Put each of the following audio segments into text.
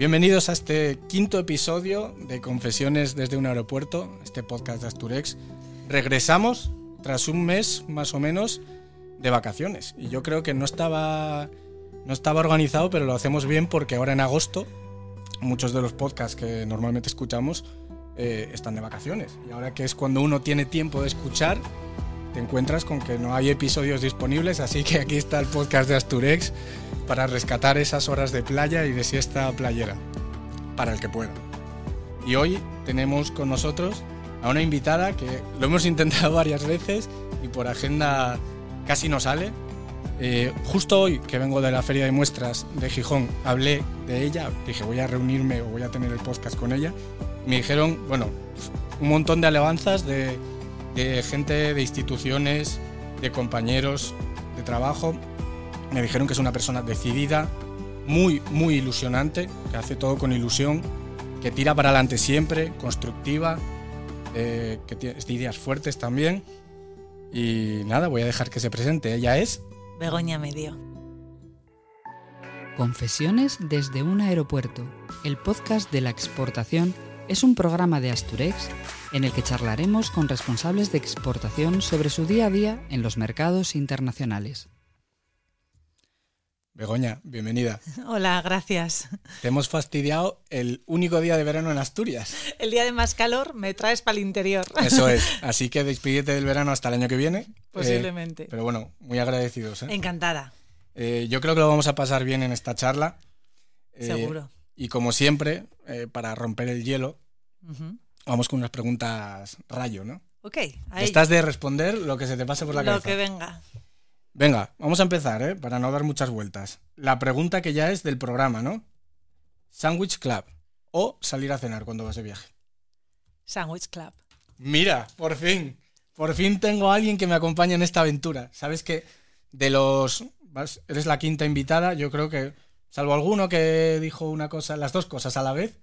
Bienvenidos a este quinto episodio de Confesiones desde un aeropuerto, este podcast de Asturex. Regresamos tras un mes más o menos de vacaciones y yo creo que no estaba no estaba organizado, pero lo hacemos bien porque ahora en agosto muchos de los podcasts que normalmente escuchamos eh, están de vacaciones y ahora que es cuando uno tiene tiempo de escuchar encuentras con que no hay episodios disponibles, así que aquí está el podcast de Asturex para rescatar esas horas de playa y de siesta playera, para el que pueda. Y hoy tenemos con nosotros a una invitada que lo hemos intentado varias veces y por agenda casi no sale. Eh, justo hoy que vengo de la feria de muestras de Gijón, hablé de ella, dije voy a reunirme o voy a tener el podcast con ella. Me dijeron, bueno, un montón de alabanzas de de gente de instituciones, de compañeros de trabajo. Me dijeron que es una persona decidida, muy, muy ilusionante, que hace todo con ilusión, que tira para adelante siempre, constructiva, eh, que tiene ideas fuertes también. Y nada, voy a dejar que se presente. Ella es... Begoña Medio. Confesiones desde un aeropuerto, el podcast de la exportación es un programa de Asturex en el que charlaremos con responsables de exportación sobre su día a día en los mercados internacionales. Begoña, bienvenida. Hola, gracias. Te hemos fastidiado el único día de verano en Asturias. El día de más calor me traes para el interior. Eso es. Así que despídete del verano hasta el año que viene. Posiblemente. Eh, pero bueno, muy agradecidos. ¿eh? Encantada. Eh, yo creo que lo vamos a pasar bien en esta charla. Seguro. Y como siempre, para romper el hielo, Vamos con unas preguntas rayo, ¿no? Ok. Ahí. Estás de responder lo que se te pase por la cabeza. Lo que venga. Venga, vamos a empezar, ¿eh? Para no dar muchas vueltas. La pregunta que ya es del programa, ¿no? ¿Sandwich Club o salir a cenar cuando vas de viaje? Sandwich Club. Mira, por fin. Por fin tengo a alguien que me acompañe en esta aventura. Sabes que de los... Eres la quinta invitada, yo creo que, salvo alguno que dijo una cosa, las dos cosas a la vez,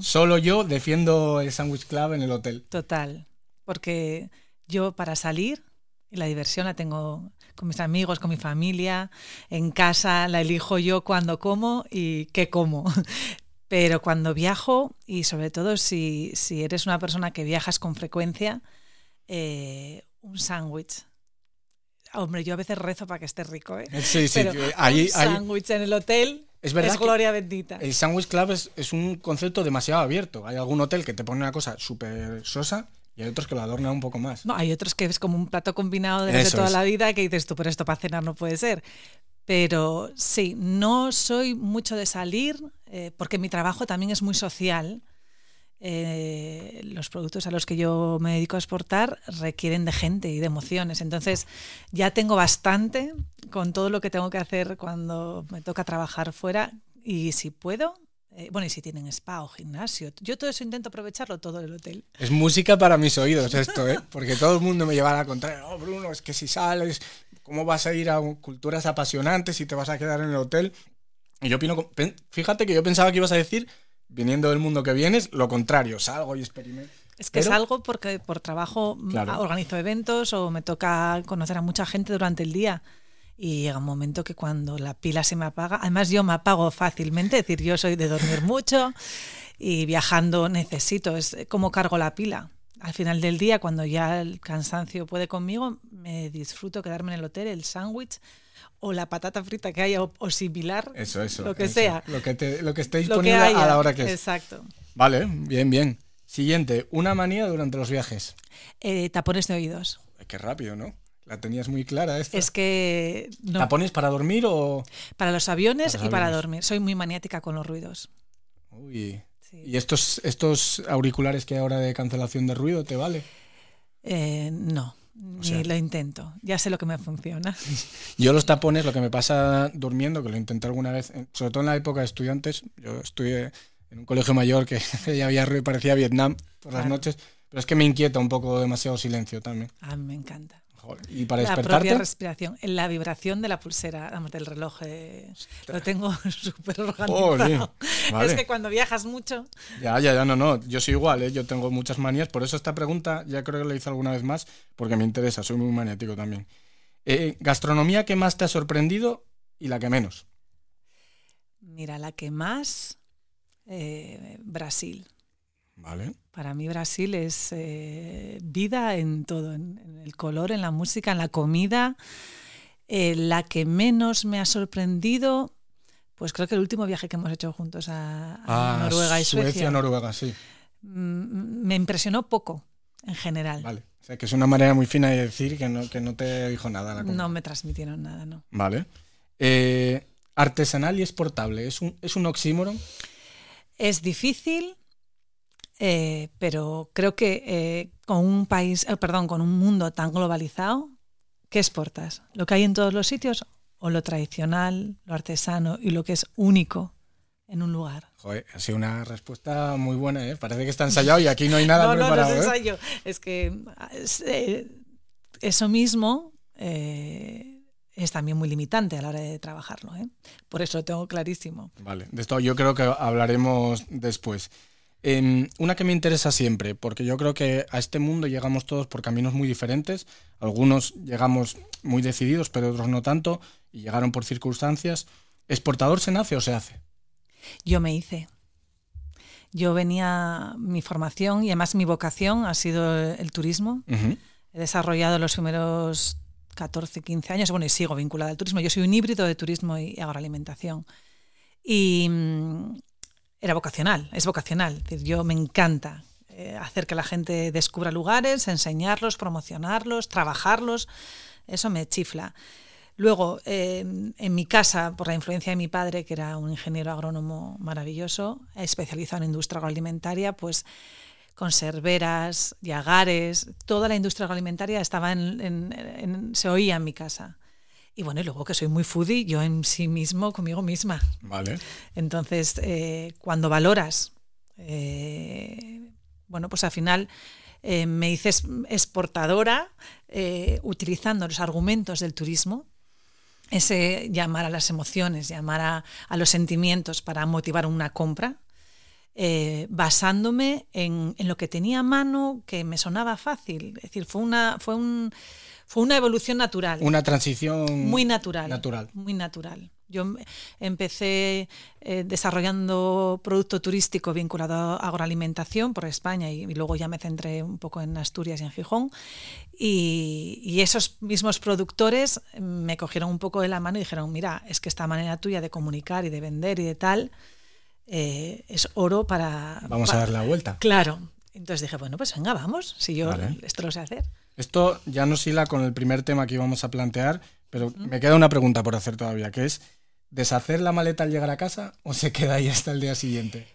Solo yo defiendo el Sandwich Club en el hotel. Total, porque yo para salir, la diversión la tengo con mis amigos, con mi familia, en casa la elijo yo cuando como y qué como. Pero cuando viajo, y sobre todo si, eres una persona que viajas con frecuencia, eh, un sándwich. Hombre, yo a veces rezo para que esté rico, ¿eh? Sí, sí, un sándwich en el hotel es verdad. gloria bendita. El Sandwich Club es, un concepto demasiado abierto. Hay algún hotel que te pone una cosa súper sosa y hay otros que lo adornan un poco más. No, hay otros que es como un plato combinado de toda la vida que dices tú, pero esto para cenar no puede ser. Pero sí, no soy mucho de salir eh, porque mi trabajo también es muy social. Eh, los productos a los que yo me dedico a exportar requieren de gente y de emociones. Entonces ya tengo bastante con todo lo que tengo que hacer cuando me toca trabajar fuera y si puedo, eh, bueno, y si tienen spa o gimnasio. Yo todo eso intento aprovecharlo todo el hotel. Es música para mis oídos esto, ¿eh? Porque todo el mundo me lleva a la. No, Bruno, es que si sales, ¿cómo vas a ir a culturas apasionantes y te vas a quedar en el hotel? Y yo opino, fíjate que yo pensaba que ibas a decir viniendo del mundo que vienes, lo contrario, salgo y experimento. Es que salgo porque por trabajo mm, organizo eventos o me toca conocer a mucha gente durante el día. Y llega un momento que cuando la pila se me apaga, además yo me apago fácilmente, es decir, yo soy de dormir mucho y viajando necesito, es como cargo la pila. Al final del día, cuando ya el cansancio puede conmigo, me disfruto quedarme en el hotel, el sándwich, o la patata frita que haya o, similar. Eso, eso. Lo que sea. Lo que, te, lo que esté disponible a la hora que es. Exacto. Vale, bien, bien. Siguiente, una manía durante los viajes. Eh, tapones de oídos. Qué rápido, ¿no? La tenías muy clara esta. Es que... ¿Tapones para dormir o...? Para los aviones y para dormir. Soy muy maniática con los ruidos. Uy. ¿Y estos, estos auriculares que hay ahora de cancelación de ruido te vale? Eh, no. Ni lo intento, ya sé lo que me funciona. Yo los tapones, lo que me pasa durmiendo, que lo intenté alguna vez, sobre todo en la época de estudiantes, yo estuve en un colegio mayor que ya había parecía Vietnam por las noches, pero es que me inquieta un poco demasiado silencio también. A mí me encanta. ¿Y para la despertarte? propia respiración, la vibración de la pulsera, del reloj, eh, lo tengo súper organizado. Es que cuando viajas mucho... Ya, ya, ya, no, no, yo soy igual, ¿eh? yo tengo muchas manías, por eso esta pregunta ya creo que la hice alguna vez más, porque me interesa, soy muy maniático también. Eh, ¿Gastronomía que más te ha sorprendido y la que menos? Mira, la que más... eh, Brasil. Vale. Para mí Brasil es eh, vida en todo, en, el color, en la música, en la comida. Eh, la que menos me ha sorprendido, pues creo que el último viaje que hemos hecho juntos a, Ah, Noruega y Suecia. Suecia, Noruega, sí. mm, me impresionó poco en general. Vale. O sea, que es una manera muy fina de decir que no, que no te dijo nada la comida. No me transmitieron nada, no. Vale. Eh, artesanal y exportable, ¿es un, es un oxímoron? Es difícil, eh, pero creo que eh, con un país, eh, perdón, con un mundo tan globalizado, ¿qué exportas? ¿Lo que hay en todos los sitios o lo tradicional, lo artesano y lo que es único en un lugar? Joder, ha sido una respuesta muy buena, ¿eh? Parece que está ensayado y aquí no hay nada no, no, no preparado. es ensayo. Es que es, eso mismo es también muy limitante a la hora de trabajarlo. Por eso lo tengo clarísimo. Vale, de esto yo creo que hablaremos después. Eh, una que me interesa siempre, porque yo creo que a este mundo llegamos todos por caminos muy diferentes. Algunos llegamos muy decididos, pero otros no tanto, y llegaron por circunstancias. ¿Exportador se nace o se hace? Yo me hice. Yo venía, mi formación y además mi vocación ha sido el turismo. He desarrollado los primeros 14, 15 años, bueno, y sigo vinculada al turismo. Yo soy un híbrido de turismo y agroalimentación. Y mm, era vocacional, es vocacional. Yo me encanta eh, hacer que la gente descubra lugares, enseñarlos, promocionarlos, trabajarlos. Eso me chifla. Luego, eh, en mi casa, por la influencia de mi padre, que era un ingeniero agrónomo maravilloso, especializado en industria agroalimentaria, pues conserveras, yagares, toda la industria agroalimentaria estaba en- se oía en mi casa. Y bueno, y luego que soy muy foodie, yo en sí mismo, conmigo misma. Vale. Entonces, eh, cuando valoras, eh, bueno, pues al final eh, me hice es- exportadora utilizando los argumentos del turismo, ese llamar a las emociones, llamar a, a los sentimientos para motivar una compra, eh, basándome en, en lo que tenía a mano, que me sonaba fácil. Es decir, fue una, fue un, fue una evolución natural. Una transición Muy natural. natural. Muy natural. Yo em- empecé eh, desarrollando producto turístico vinculado a agroalimentación por España y, y luego ya me centré un poco en Asturias y en Gijón. Y, y esos mismos productores me cogieron un poco de la mano y dijeron, mira, es que esta manera tuya de comunicar y de vender y de tal eh, es oro para... Vamos a dar la vuelta. Claro. Entonces dije, bueno, pues venga, vamos, si yo Vale. esto lo sé hacer. Esto ya nos hila con el primer tema que íbamos a plantear, pero me queda una pregunta por hacer todavía, que es, ¿deshacer la maleta al llegar a casa o se queda ahí hasta el día siguiente?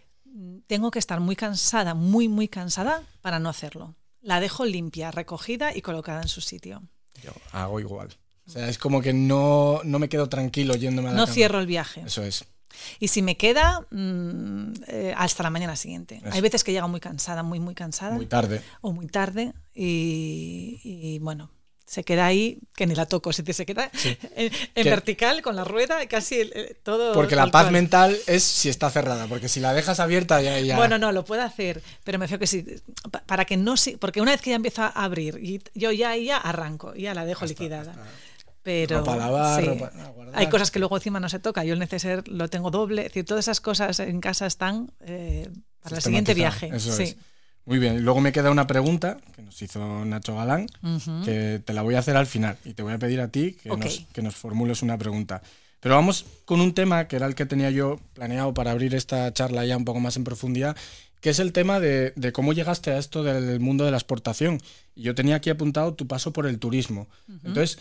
tengo que estar muy cansada, muy, muy cansada para no hacerlo. La dejo limpia, recogida y colocada en su sitio. Yo hago igual. O sea, es como que no, no me quedo tranquilo yéndome a la No cama. cierro el viaje. Eso es. Y si me queda, mm, eh, hasta la mañana siguiente. Eso. Hay veces que llego muy cansada, muy, muy cansada. Muy tarde. o muy tarde. Y, y, bueno, se queda ahí, que ni la toco, se, se queda en, vertical con la rueda, casi el- el- todo. Porque la paz cual. mental es si está cerrada, porque si la dejas abierta ya... ya... Bueno, no, lo puedo hacer, pero me fío que sí, pa- para que no porque una vez que ya empiezo a abrir, y yo ya ya arranco, ya la dejo liquidada. Pero Ropa a lavar, sí, ropa a guardar. hay cosas que luego encima no se toca. Yo el neceser lo tengo doble, es decir, todas esas cosas en casa están eh, para el siguiente viaje. Eso sí. es. Muy bien. Luego me queda una pregunta que nos hizo Nacho Galán, que te la voy a hacer al final y te voy a pedir a ti que, nos, que nos formules una pregunta. Pero vamos con un tema que era el que tenía yo planeado para abrir esta charla ya un poco más en profundidad, que es el tema de, de cómo llegaste a esto del mundo de la exportación. Y yo tenía aquí apuntado tu paso por el turismo. Entonces,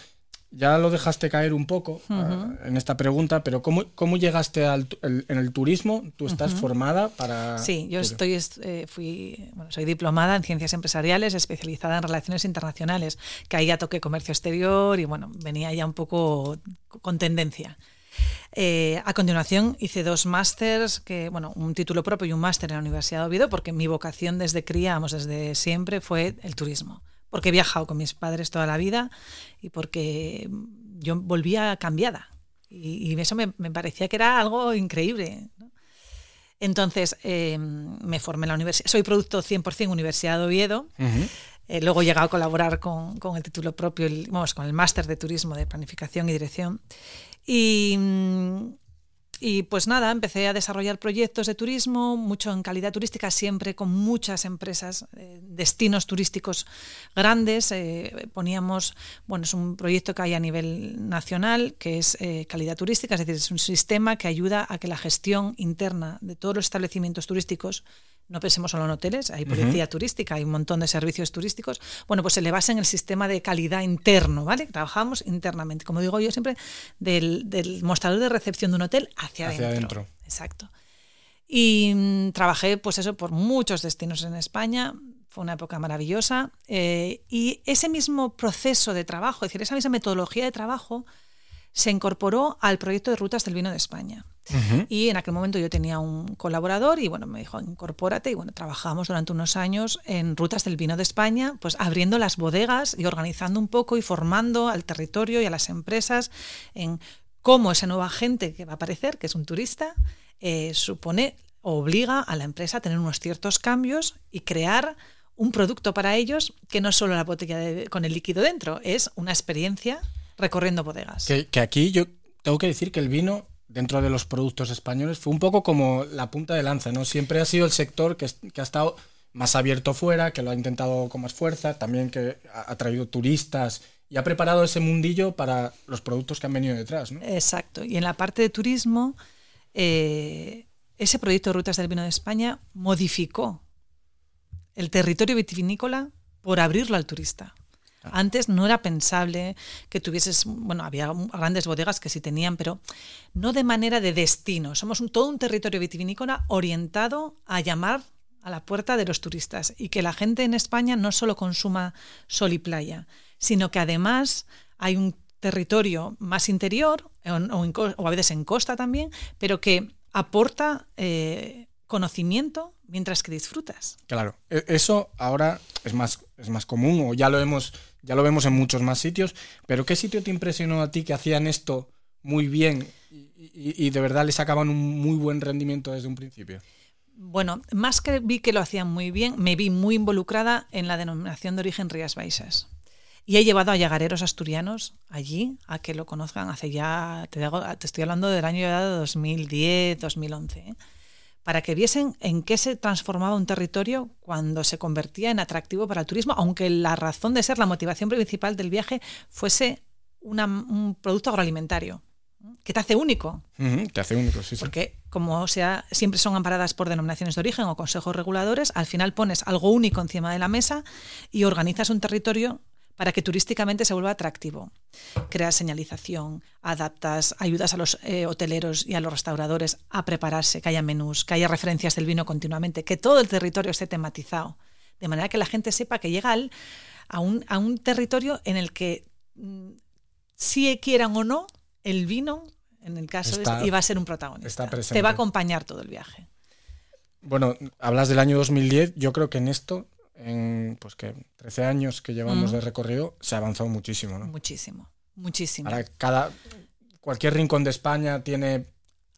ya lo dejaste caer un poco ah, en esta pregunta, pero ¿cómo, cómo llegaste al, el- en el turismo? ¿Tú estás formada para...? Sí, yo estoy, est- eh, fui, bueno, soy diplomada en ciencias empresariales, especializada en relaciones internacionales, que ahí ya toqué comercio exterior y bueno, venía ya un poco con tendencia. Eh, a continuación hice dos másters, que, bueno, un título propio y un máster en la Universidad de Oviedo, porque mi vocación desde cría, vamos, desde siempre fue el turismo. Porque he viajado con mis padres toda la vida y porque yo volvía cambiada. Y, y eso me, me parecía que era algo increíble. ¿no? Entonces eh, me formé en la universidad. Soy producto 100% Universidad de Oviedo. Eh, luego he llegado a colaborar con, con el título propio, el- vamos, con el máster de turismo de planificación y dirección. Y, mm, y pues nada, empecé a desarrollar proyectos de turismo, mucho en calidad turística, siempre con muchas empresas, eh, destinos turísticos grandes. Eh, poníamos, bueno, es un proyecto que hay a nivel nacional, que es eh, calidad turística, es decir, es un sistema que ayuda a que la gestión interna de todos los establecimientos turísticos no pensemos solo en hoteles, hay policía turística, hay un montón de servicios turísticos. Bueno, pues se le basa en el sistema de calidad interno, ¿vale? Trabajamos internamente, como digo yo siempre, del, mostrador de recepción de un hotel hacia, adentro. Exacto. Y mm, trabajé, pues eso, por muchos destinos en España. Fue una época maravillosa. Eh, y ese mismo proceso de trabajo, es decir, esa misma metodología de trabajo, se incorporó al proyecto de rutas del vino de España. Y en aquel momento yo tenía un colaborador y bueno, me dijo, incorpórate. Y bueno, trabajamos durante unos años en rutas del vino de España, pues abriendo las bodegas y organizando un poco y formando al territorio y a las empresas en cómo esa nueva gente que va a aparecer, que es un turista, eh, supone, obliga a la empresa a tener unos ciertos cambios y crear un producto para ellos que no es solo la botella con el líquido dentro, es una experiencia recorriendo bodegas. que aquí yo tengo que decir que el vino dentro de los productos españoles fue un poco como la punta de lanza, ¿no? Siempre ha sido el sector que, ha estado más abierto fuera, que lo ha intentado con más fuerza, también que ha, traído turistas y ha preparado ese mundillo para los productos que han venido detrás, ¿no? Exacto. Y en la parte de turismo, eh, ese proyecto de Rutas del Vino de España modificó el territorio vitivinícola por abrirlo al turista. Antes no era pensable que tuvieses, bueno, había grandes bodegas que sí tenían, pero no de manera de destino. Somos un, todo un territorio vitivinícola orientado a llamar a la puerta de los turistas y que la gente en España no solo consuma sol y playa, sino que además hay un territorio más interior o, a veces en costa también, pero que aporta eh, conocimiento mientras que disfrutas. Claro, e, eso ahora es más, es más común o ya lo hemos ya lo vemos en muchos más sitios, pero ¿qué sitio te impresionó a ti que hacían esto muy bien y, de verdad les sacaban un muy buen rendimiento desde un principio? Bueno, más que vi que lo hacían muy bien, me vi muy involucrada en la denominación de origen Rías Baixas. Y he llevado a llagareros asturianos allí a que lo conozcan hace ya, te, te estoy hablando del año de 2010, 2011 para que viesen en qué se transformaba un territorio cuando se convertía en atractivo para el turismo, aunque la razón de ser, la motivación principal del viaje fuese un producto agroalimentario que te hace único. te hace único, sí, Porque como sea, siempre son amparadas por denominaciones de origen o consejos reguladores, al final pones algo único encima de la mesa y organizas un territorio para que turísticamente se vuelva atractivo. Creas señalización, adaptas, ayudas a los eh, hoteleros y a los restauradores a prepararse, que haya menús, que haya referencias del vino continuamente, que todo el territorio esté tematizado, de manera que la gente sepa que llega a, un, territorio en el que, mm, si quieran o no, el vino, en el caso de iba a ser un protagonista. Te va a acompañar todo el viaje. Bueno, hablas del año 2010, yo creo que en esto en pues que 13 años que llevamos de recorrido, se ha avanzado muchísimo, ¿no? Muchísimo, muchísimo. Ahora cada cualquier rincón de España tiene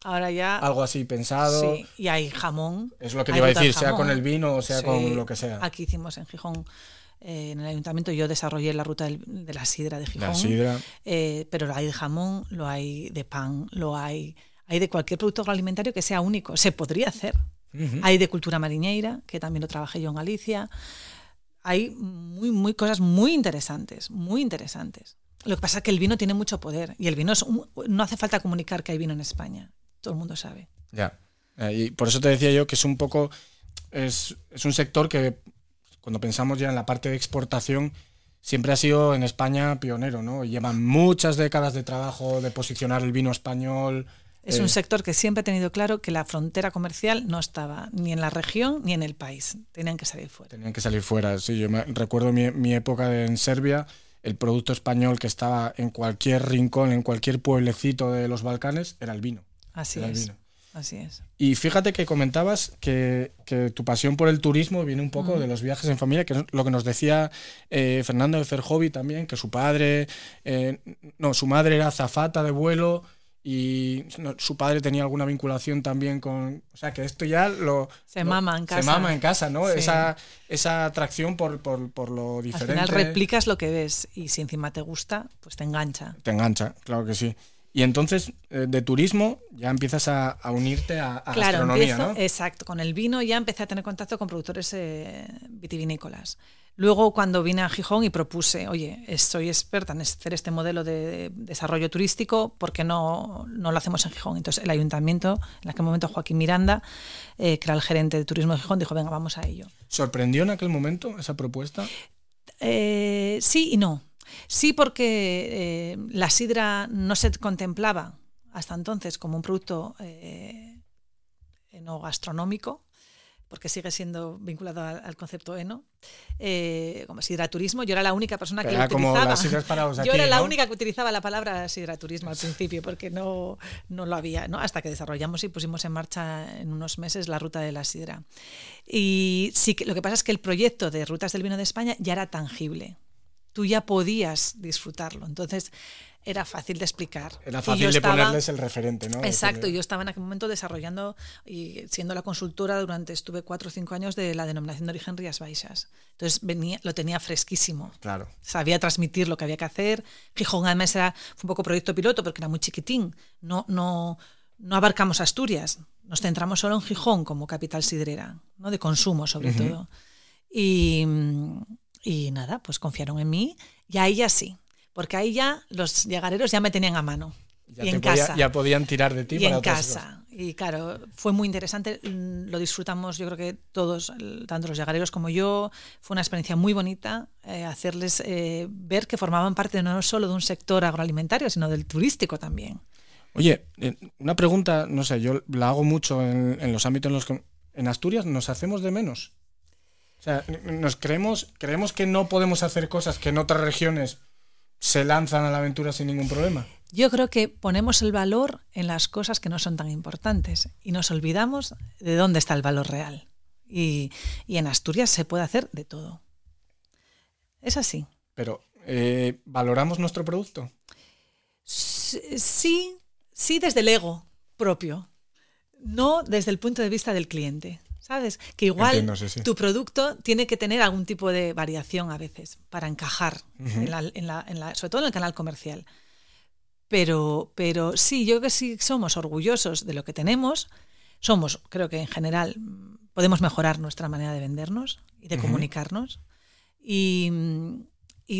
Ahora ya algo así pensado. Sí, y hay jamón. Es lo que iba a decir, sea con el vino o sea con lo que sea. Aquí hicimos en Gijón eh, en el ayuntamiento yo desarrollé la ruta de la sidra de Gijón. La sidra. Eh, pero lo hay de jamón, lo hay de pan, lo hay, hay de cualquier producto agroalimentario que sea único. Se podría hacer. Hay de cultura mariñeira, que también lo trabajé yo en Galicia. Hay muy, muy cosas muy interesantes, muy interesantes. Lo que pasa es que el vino tiene mucho poder y el vino es no hace falta comunicar que hay vino en España. Todo el mundo sabe. Ya. Eh, y por eso te decía yo que es un poco. Es, es un sector que, cuando pensamos ya en la parte de exportación, siempre ha sido en España pionero, ¿no? Llevan muchas décadas de trabajo de posicionar el vino español es un sector que siempre ha tenido claro que la frontera comercial no estaba ni en la región ni en el país. Tenían que salir fuera. Tenían que salir fuera. Sí, yo me, recuerdo mi, época en Serbia, el producto español que estaba en cualquier rincón, en cualquier pueblecito de los Balcanes, era el vino. Así es. Así es. Y fíjate que comentabas que, tu pasión por el turismo viene un poco de los viajes en familia, que es lo que nos decía eh, Fernando de Ferjovi también, que su padre, eh, no, su madre era zafata de vuelo y su padre tenía alguna vinculación también con. O sea, que esto ya lo. Se mama en casa. Se mama en casa, ¿no? Esa, esa atracción por, lo diferente. Al final replicas lo que ves y si encima te gusta, pues te engancha. Te engancha, claro que sí. Y entonces, eh, de turismo, ya empiezas a, unirte a, a claro, gastronomía, ¿no? Exacto, con el vino ya empecé a tener contacto con productores eh, vitivinícolas. Luego, cuando vine a Gijón y propuse, oye, soy experta en hacer este modelo de desarrollo turístico, ¿por qué no, no lo hacemos en Gijón? Entonces, el ayuntamiento, en aquel momento Joaquín Miranda, eh, que era el gerente de turismo de Gijón, dijo, venga, vamos a ello. ¿Sorprendió en aquel momento esa propuesta? sí y no. Sí, porque eh, la sidra no se contemplaba hasta entonces como un producto eh, eno gastronómico, porque sigue siendo vinculado al, concepto eno, eh, como sidraturismo. Yo era la única persona que utilizaba. yo era la única que utilizaba la palabra sidraturismo al principio, porque no, no lo había, ¿no? hasta que desarrollamos y pusimos en marcha en unos meses la ruta de la sidra. Y sí lo que pasa es que el proyecto de Rutas del Vino de España ya era tangible tú ya podías disfrutarlo. Entonces era fácil de explicar. Era fácil de ponerles el referente, ¿no? Exacto, yo estaba en aquel momento desarrollando y siendo la consultora durante, estuve cuatro o cinco años de la denominación de origen Rías Baixas. Entonces venía, lo tenía fresquísimo. Claro. Sabía transmitir lo que había que hacer. Gijón además era, fue un poco proyecto piloto porque era muy chiquitín. No, no, no abarcamos Asturias. Nos centramos solo en Gijón como capital sidrera, ¿no? de consumo sobre todo. Y, y nada, pues confiaron en mí y ahí ya sí, porque ahí ya los llegareros ya me tenían a mano. y en casa. Ya podían tirar de ti. Y en casa. Y claro, fue muy interesante. Lo disfrutamos, yo creo que todos, tanto los llegareros como yo. Fue una experiencia muy bonita eh, hacerles eh, ver que formaban parte no solo de un sector agroalimentario, sino del turístico también. Oye, eh, una pregunta, no sé, yo la hago mucho en, en los ámbitos en los que en Asturias nos hacemos de menos. O sea, nos creemos, creemos que no podemos hacer cosas que en otras regiones se lanzan a la aventura sin ningún problema. Yo creo que ponemos el valor en las cosas que no son tan importantes y nos olvidamos de dónde está el valor real. Y, en Asturias se puede hacer de todo. Es así. Pero, eh, ¿valoramos nuestro producto? Sí, sí desde el ego propio, no desde el punto de vista del cliente. ¿Sabes? Que igual tu producto tiene que tener algún tipo de variación a veces para encajar, sobre todo en el canal comercial. Pero, pero sí, yo creo que sí somos orgullosos de lo que tenemos. Somos, creo que en general, podemos mejorar nuestra manera de vendernos y de comunicarnos. Y,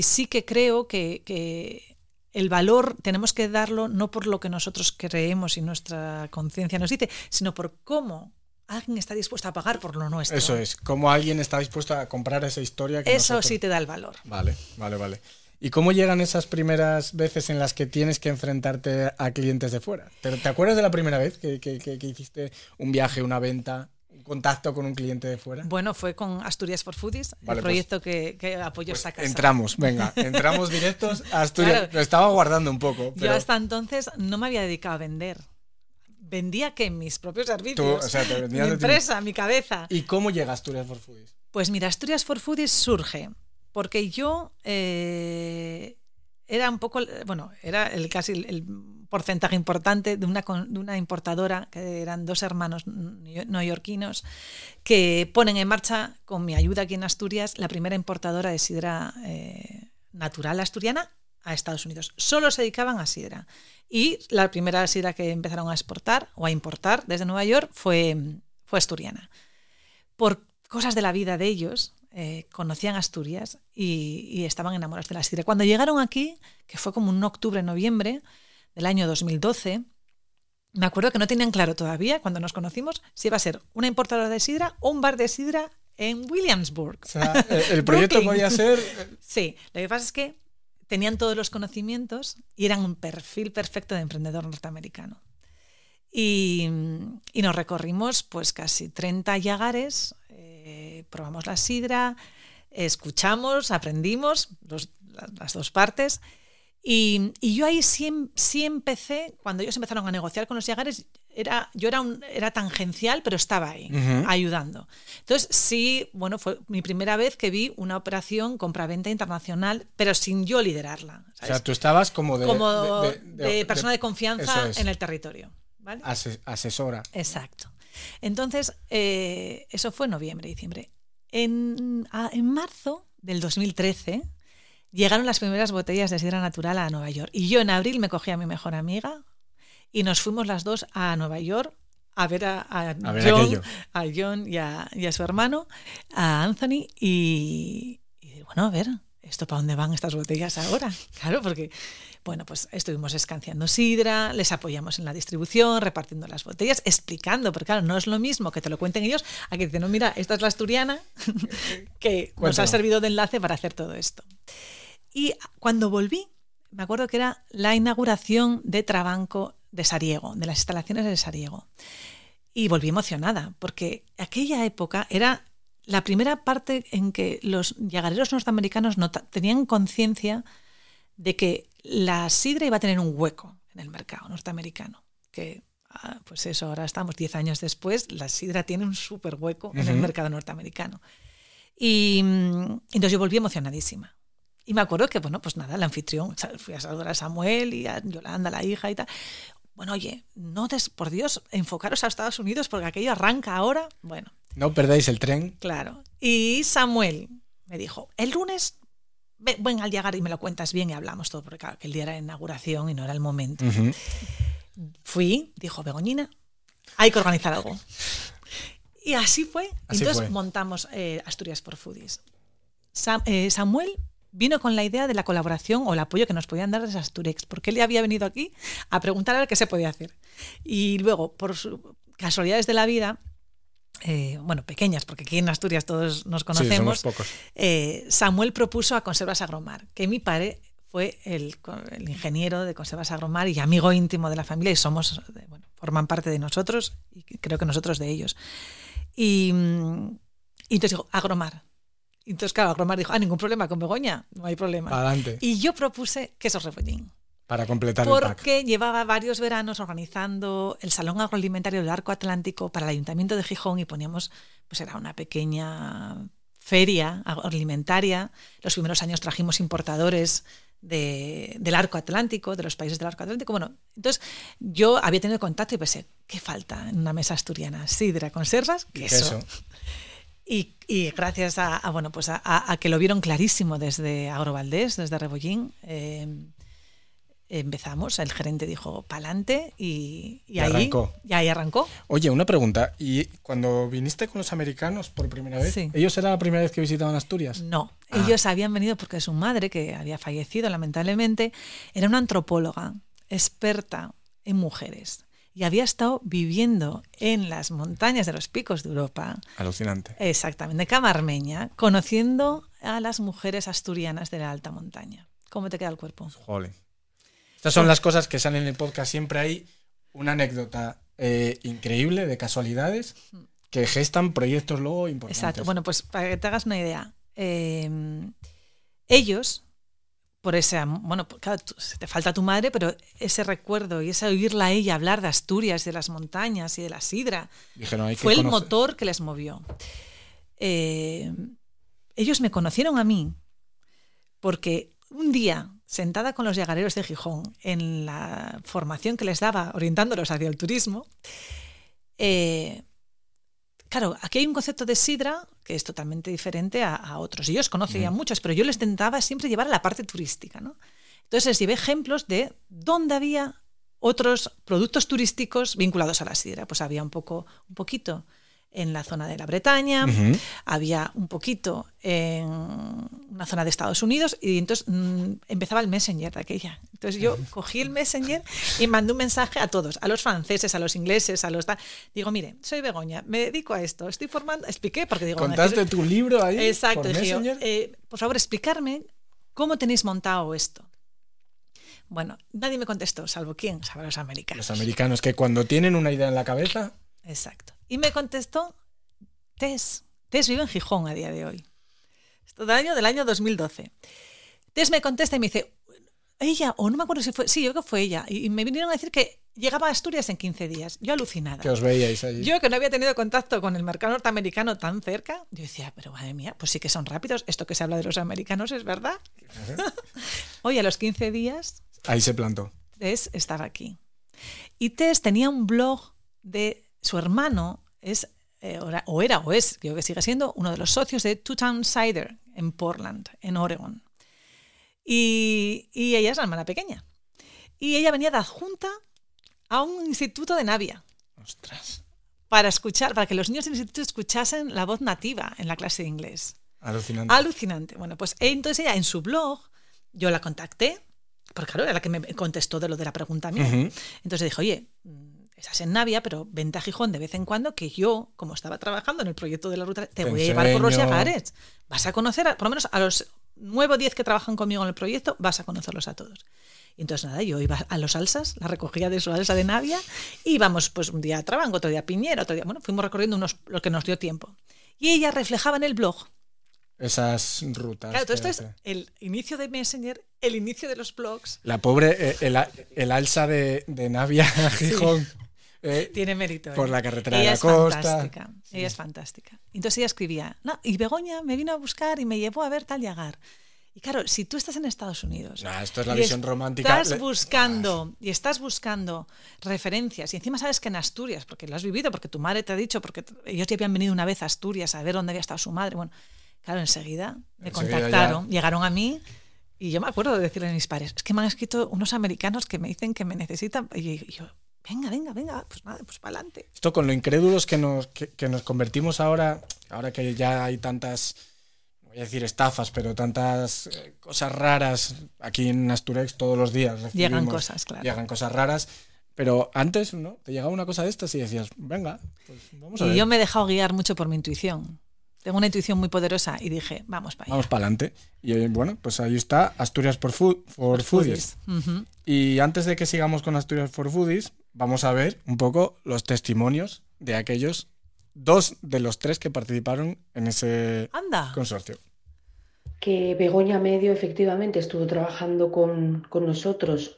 sí que creo que, que el valor tenemos que darlo no por lo que nosotros creemos y nuestra conciencia nos dice, sino por cómo alguien está dispuesto a pagar por lo nuestro. Eso es, como alguien está dispuesto a comprar esa historia. Que Eso sí te da el valor. Vale, vale, vale. ¿Y cómo llegan esas primeras veces en las que tienes que enfrentarte a clientes de fuera? ¿Te, te acuerdas de la primera vez que, que, hiciste un viaje, una venta, un contacto con un cliente de fuera? Bueno, fue con Asturias for Foodies, el pues proyecto que, apoyó pues Entramos, venga, entramos directos a Asturias. Lo estaba guardando un poco. Yo hasta entonces no me había dedicado a vender vendía que mis propios servicios. mi empresa, mi cabeza. ¿Y cómo llega Asturias for Foodies? Pues mira, Asturias for Foodies surge porque yo eh, era un poco, bueno, era el, casi el, porcentaje importante de una, de una importadora, que eran dos hermanos neoyorquinos, que ponen en marcha, con mi ayuda aquí en Asturias, la primera importadora de sidra eh, natural asturiana a Estados Unidos. Solo se dedicaban a sidra. Y la primera sidra que empezaron a exportar o a importar desde Nueva York fue, fue asturiana. Por cosas de la vida de ellos, eh, conocían Asturias y, estaban enamorados de la sidra. Cuando llegaron aquí, que fue como un octubre, noviembre del año 2012, me acuerdo que no tenían claro todavía, cuando nos conocimos, si iba a ser una importadora de sidra o un bar de sidra en Williamsburg. O sea, el proyecto podía ser... Sí, lo que pasa es que tenían todos los conocimientos y eran un perfil perfecto de emprendedor norteamericano. Y, nos recorrimos pues casi 30 yagares, eh, probamos la sidra, escuchamos, aprendimos las dos partes. Y, yo ahí sí, sí, empecé, cuando ellos empezaron a negociar con los yagares, era, yo era, un, era tangencial, pero estaba ahí, ayudando. Entonces, sí, bueno, fue mi primera vez que vi una operación compra-venta internacional, pero sin yo liderarla. O sea, tú estabas como de, como de, persona de, confianza en el territorio. ¿vale? asesora. Exacto. Entonces, eh, eso fue noviembre, diciembre. En, en marzo del 2013 llegaron las primeras botellas de sidra natural a Nueva York. Y yo en abril me cogí a mi mejor amiga y nos fuimos las dos a Nueva York a ver a, John, a John y a, su hermano, a Anthony, y, y bueno, a ver, ¿esto para dónde van estas botellas ahora? Claro, porque bueno, pues estuvimos escanciando sidra, les apoyamos en la distribución, repartiendo las botellas, explicando, porque claro, no es lo mismo que te lo cuenten ellos a que dicen, no, mira, esta es la asturiana que nos ha servido de enlace para hacer todo esto. Y cuando volví, me acuerdo que era la inauguración de Trabanco de Sariego, de las instalaciones de Sariego. Y volví emocionada, porque aquella época era la primera parte en que los llagareros norteamericanos tenían conciencia de que la sidra iba a tener un hueco en el mercado norteamericano, que ah, pues eso, ahora estamos 10 años después, la sidra tiene un súper hueco en el mercado norteamericano. Y mm, entonces yo volví emocionadísima. Y me acuerdo que, bueno, pues nada, el anfitrión, fui a saludar a Samuel y a Yolanda, la hija y tal. Bueno, oye, no des, por Dios, enfocaros a Estados Unidos porque aquello arranca ahora. Bueno. No perdáis el tren. Claro. Y Samuel me dijo, el lunes ven, al llegar y me lo cuentas bien y hablamos todo, porque claro, que el día era inauguración y no era el momento. Fui, dijo Begoñina, hay que organizar algo. Y así fue. Entonces montamos eh, Asturias por Foodies. Eh, Samuel vino con la idea de la colaboración o el apoyo que nos podían dar desde Asturex, porque él ya había venido aquí a preguntar a ver qué se podía hacer. Y luego, por casualidades de la vida, eh, bueno, pequeñas, porque aquí en Asturias todos nos conocemos, eh, Samuel propuso a Conservas Agromar, que mi padre fue el, ingeniero de Conservas Agromar y amigo íntimo de la familia y somos, bueno, forman parte de nosotros y creo que nosotros de ellos. Y, entonces dijo, Agromar. Entonces, claro, Agromar dijo, ah, ningún problema con Begoña, no hay problema. Adelante. Y yo propuse queso rebollín. Para completar Porque el pack. llevaba varios veranos organizando el Salón Agroalimentario del Arco Atlántico para el Ayuntamiento de Gijón y poníamos, pues era una pequeña feria agroalimentaria. Los primeros años trajimos importadores del arco atlántico, de los países del arco atlántico. Bueno, entonces yo había tenido contacto y pensé, ¿qué falta en una mesa asturiana? Sidra, conservas, queso. Y, y, gracias a, bueno, pues a, que lo vieron clarísimo desde Agrovaldés, desde Rebollín, eh, empezamos, el gerente dijo pa'lante y, y, ahí, arrancó. y ahí arrancó. Oye, una pregunta, ¿y cuando viniste con los americanos por primera vez, ellos era la primera vez que visitaban Asturias? No, ah. ellos habían venido porque su madre, que había fallecido lamentablemente, era una antropóloga experta en mujeres y había estado viviendo en las montañas de los picos de Europa. Alucinante. Exactamente, Camarmeña, conociendo a las mujeres asturianas de la alta montaña. ¿Cómo te queda el cuerpo? Joder. Estas son las cosas que salen en el podcast. Siempre hay una anécdota eh, increíble de casualidades que gestan proyectos luego importantes. Exacto. Bueno, pues para que te hagas una idea, em, ellos, por ese, bueno, claro, te falta tu madre, pero ese recuerdo y ese oírla a ella hablar de Asturias, de las montañas y de la sidra, fue el motor que les movió. Em, ellos me conocieron a mí porque un día sentada con los llagareros de Gijón en la formación que les daba orientándolos hacia el turismo, eh, claro, aquí hay un concepto de sidra que es totalmente diferente a, otros. Ellos conocían muchos, pero yo les intentaba siempre llevar a la parte turística. ¿no? Entonces les llevé ejemplos de dónde había otros productos turísticos vinculados a la sidra. Pues había un poco, un poquito en la zona de la Bretaña, había un poquito en una zona de Estados Unidos y entonces mm, empezaba el Messenger de aquella. Entonces yo cogí el Messenger y mandé un mensaje a todos, a los franceses, a los ingleses, a los... Digo, mire, soy Begoña, me dedico a esto, estoy formando, expliqué porque digo... ¿Contaste tu libro ahí? Exacto, por, eh, por favor, explicarme cómo tenéis montado esto. Bueno, nadie me contestó, salvo quién, salvo los americanos. Los americanos, que cuando tienen una idea en la cabeza... Exacto. Y me contestó Tess. Tess vive en Gijón a día de hoy. Esto del año, del año 2012. Tess me contesta y me dice, ella, o no me acuerdo si fue, sí, yo creo que fue ella, y me vinieron a decir que llegaba a Asturias en 15 días. Yo alucinada. Que os veíais allí. Yo que no había tenido contacto con el mercado norteamericano tan cerca, yo decía, pero madre mía, pues sí que son rápidos. Esto que se habla de los americanos es verdad. Oye, a los 15 días. Ahí se plantó. Tess estaba aquí. Y Tess tenía un blog de su hermano es, eh, o era o es, creo que sigue siendo, uno de los socios de Two Town Cider en Portland, en Oregon. Y, y ella es la hermana pequeña. Y ella venía de adjunta a un instituto de Navia. Ostras. Para escuchar, para que los niños del instituto escuchasen la voz nativa en la clase de inglés. Alucinante. Alucinante. Bueno, pues entonces ella en su blog, yo la contacté, porque claro, era la que me contestó de lo de la pregunta mía. Entonces dije, oye, estás en Navia, pero vente a Gijón de vez en cuando, que yo, como estaba trabajando en el proyecto de la ruta, te, voy a llevar por los Yagares. Vas a conocer, por lo menos a los nueve o diez que trabajan conmigo en el proyecto, vas a conocerlos a todos. Y entonces nada, yo iba a los alsas, la recogía de su alsa de Navia, y íbamos pues un día a Trabango, otro día a Piñera, otro día, bueno, fuimos recorriendo unos, lo que nos dio tiempo. Y ella reflejaba en el blog esas rutas. Claro, todo esto es el inicio de Messenger, el inicio de los blogs. La pobre, eh, el, alza de, de Navia a Gijón. Eh, Tiene mérito. Por ¿eh? la carretera de la costa. Fantástica. Ella es fantástica. Entonces ella escribía, no, y Begoña me vino a buscar y me llevó a ver tal llegar. Y claro, si tú estás en Estados Unidos. esto es la visión romántica. Estás buscando, y estás buscando referencias. Y encima sabes que en Asturias, porque lo has vivido, porque tu madre te ha dicho, porque ellos ya habían venido una vez a Asturias a ver dónde había estado su madre. Bueno, claro, enseguida me contactaron, llegaron a mí. Y yo me acuerdo de decirle a mis padres, es que me han escrito unos americanos que me dicen que me necesitan. Y yo, venga, venga, venga, pues nada, pues para adelante. Esto con lo incrédulos que nos, que nos convertimos ahora, ahora que ya hay tantas voy a decir estafas, pero tantas eh, cosas raras aquí en Asturex todos los días. Llegan cosas, claro. Llegan cosas raras. Pero antes, ¿no? Te llegaba una cosa de estas y decías, venga, pues vamos a y yo me he dejado guiar mucho por mi intuición. Tengo una intuición muy poderosa y dije, vamos para allá. Vamos para adelante. Y bueno, pues ahí está Asturias por, Foodies. Y antes de que sigamos con Asturias for Foodies, vamos a ver un poco los testimonios de aquellos dos de los tres que participaron en ese consorcio. Que Begoña Medio efectivamente estuvo trabajando con, nosotros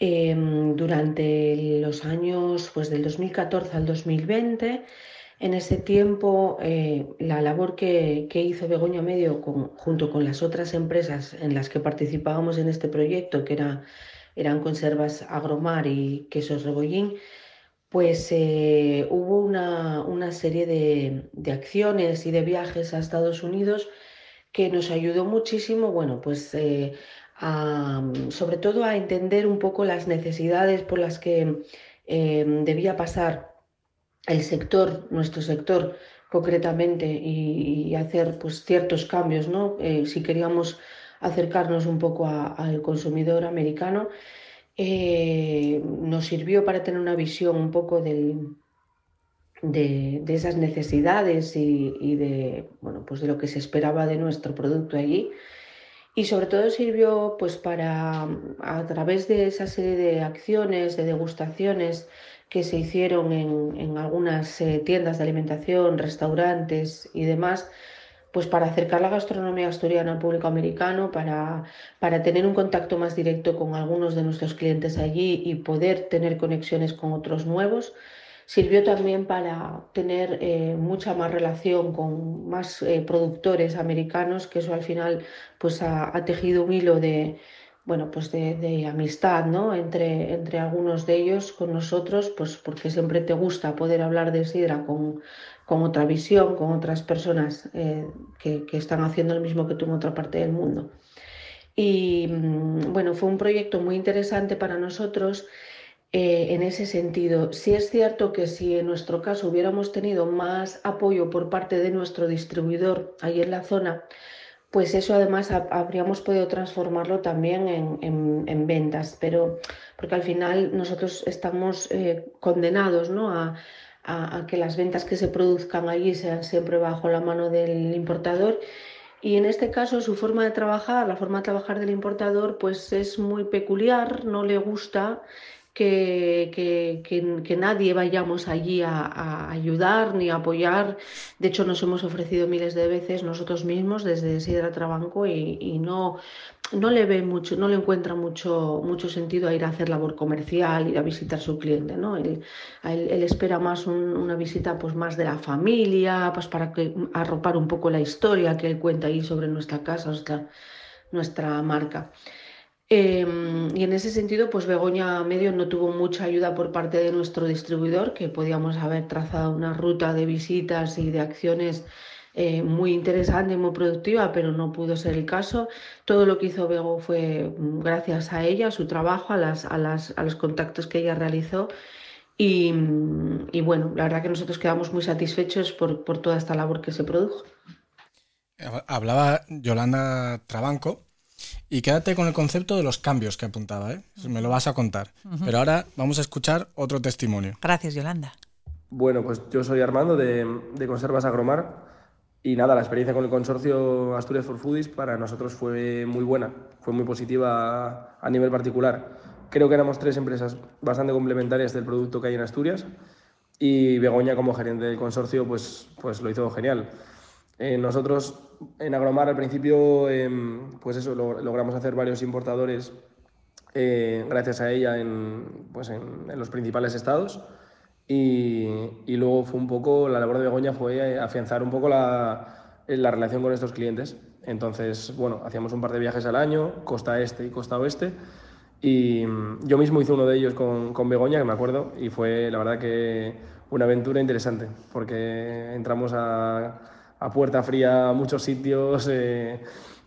em, durante los años pues, del 2014 al 2020. En ese tiempo, eh, la labor que, hizo Begoña Medio junto con las otras empresas en las que participábamos en este proyecto, que era, eran Conservas Agromar y Quesos Rebollín, pues eh, hubo una, serie de, acciones y de viajes a Estados Unidos que nos ayudó muchísimo, bueno, pues eh, sobre todo a entender un poco las necesidades por las que eh, debía pasar el sector, nuestro sector concretamente, y, hacer pues ciertos cambios, ¿no? si queríamos acercarnos un poco al consumidor americano. Eh, nos sirvió para tener una visión un poco de, esas necesidades y, de, bueno, pues de lo que se esperaba de nuestro producto allí. Y sobre todo sirvió pues para, a través de esa serie de acciones, de degustaciones que se hicieron en, algunas eh, tiendas de alimentación, restaurantes y demás, pues para acercar la gastronomía asturiana al público americano, para, para, tener un contacto más directo con algunos de nuestros clientes allí y poder tener conexiones con otros nuevos. Sirvió también para tener eh, mucha más relación con más eh, productores americanos, que eso al final pues ha, tejido un hilo de, bueno, pues de, amistad ¿no? entre, entre algunos de ellos con nosotros, pues porque siempre te gusta poder hablar de sidra con, con otra visión, con otras personas eh, que, están haciendo lo mismo que tú en otra parte del mundo. Y mm, bueno, fue un proyecto muy interesante para nosotros eh, en ese sentido. Sí es cierto que si en nuestro caso hubiéramos tenido más apoyo por parte de nuestro distribuidor ahí en la zona, pues eso además habríamos podido transformarlo también en, ventas, pero porque al final nosotros estamos eh, condenados ¿no? a, a, que las ventas que se produzcan allí sean siempre bajo la mano del importador. Y en este caso su forma de trabajar, la forma de trabajar del importador, pues es muy peculiar, no le gusta que, que, nadie vayamos allí a, ayudar ni a apoyar. De hecho, nos hemos ofrecido miles de veces nosotros mismos desde Sidra Trabanco y, no, no le ve mucho, no le encuentra mucho, mucho sentido a ir a hacer labor comercial, ir a visitar a su cliente. ¿no? Él, espera más una visita pues, más de la familia, pues para que, arropar un poco la historia que él cuenta ahí sobre nuestra casa, nuestra, nuestra marca. Em, y en ese sentido, pues Begoña Medio no tuvo mucha ayuda por parte de nuestro distribuidor, que podíamos haber trazado una ruta de visitas y de acciones eh, muy interesante, muy productiva, pero no pudo ser el caso. Todo lo que hizo Bego fue mm, gracias a ella, a su trabajo, a, las, a, las, a los contactos que ella realizó. Y, mm, y, bueno, la verdad que nosotros quedamos muy satisfechos por, por toda esta labor que se produjo. Hablaba Yolanda Trabanco y quédate con el concepto de los cambios que apuntaba, ¿eh? me lo vas a contar. Pero ahora vamos a escuchar otro testimonio. Gracias, Yolanda. Bueno, pues yo soy Armando de, de Conservas Agromar y nada, la experiencia con el consorcio Asturias for Foodies para nosotros fue muy buena, fue muy positiva a nivel particular. Creo que éramos tres empresas bastante complementarias del producto que hay en Asturias y Begoña como gerente del consorcio pues, pues lo hizo genial. Eh, nosotros en Agromar al principio em, pues eso, logramos hacer varios importadores eh, gracias a ella en, pues en, en los principales estados y, y, luego fue un poco, la labor de Begoña fue afianzar un poco la, la relación con estos clientes. Entonces, bueno, hacíamos un par de viajes al año, costa este y costa oeste. Y yo mismo hice uno de ellos con, con Begoña, que me acuerdo, y fue la verdad que una aventura interesante, porque entramos a, a puerta fría a muchos sitios. Eh,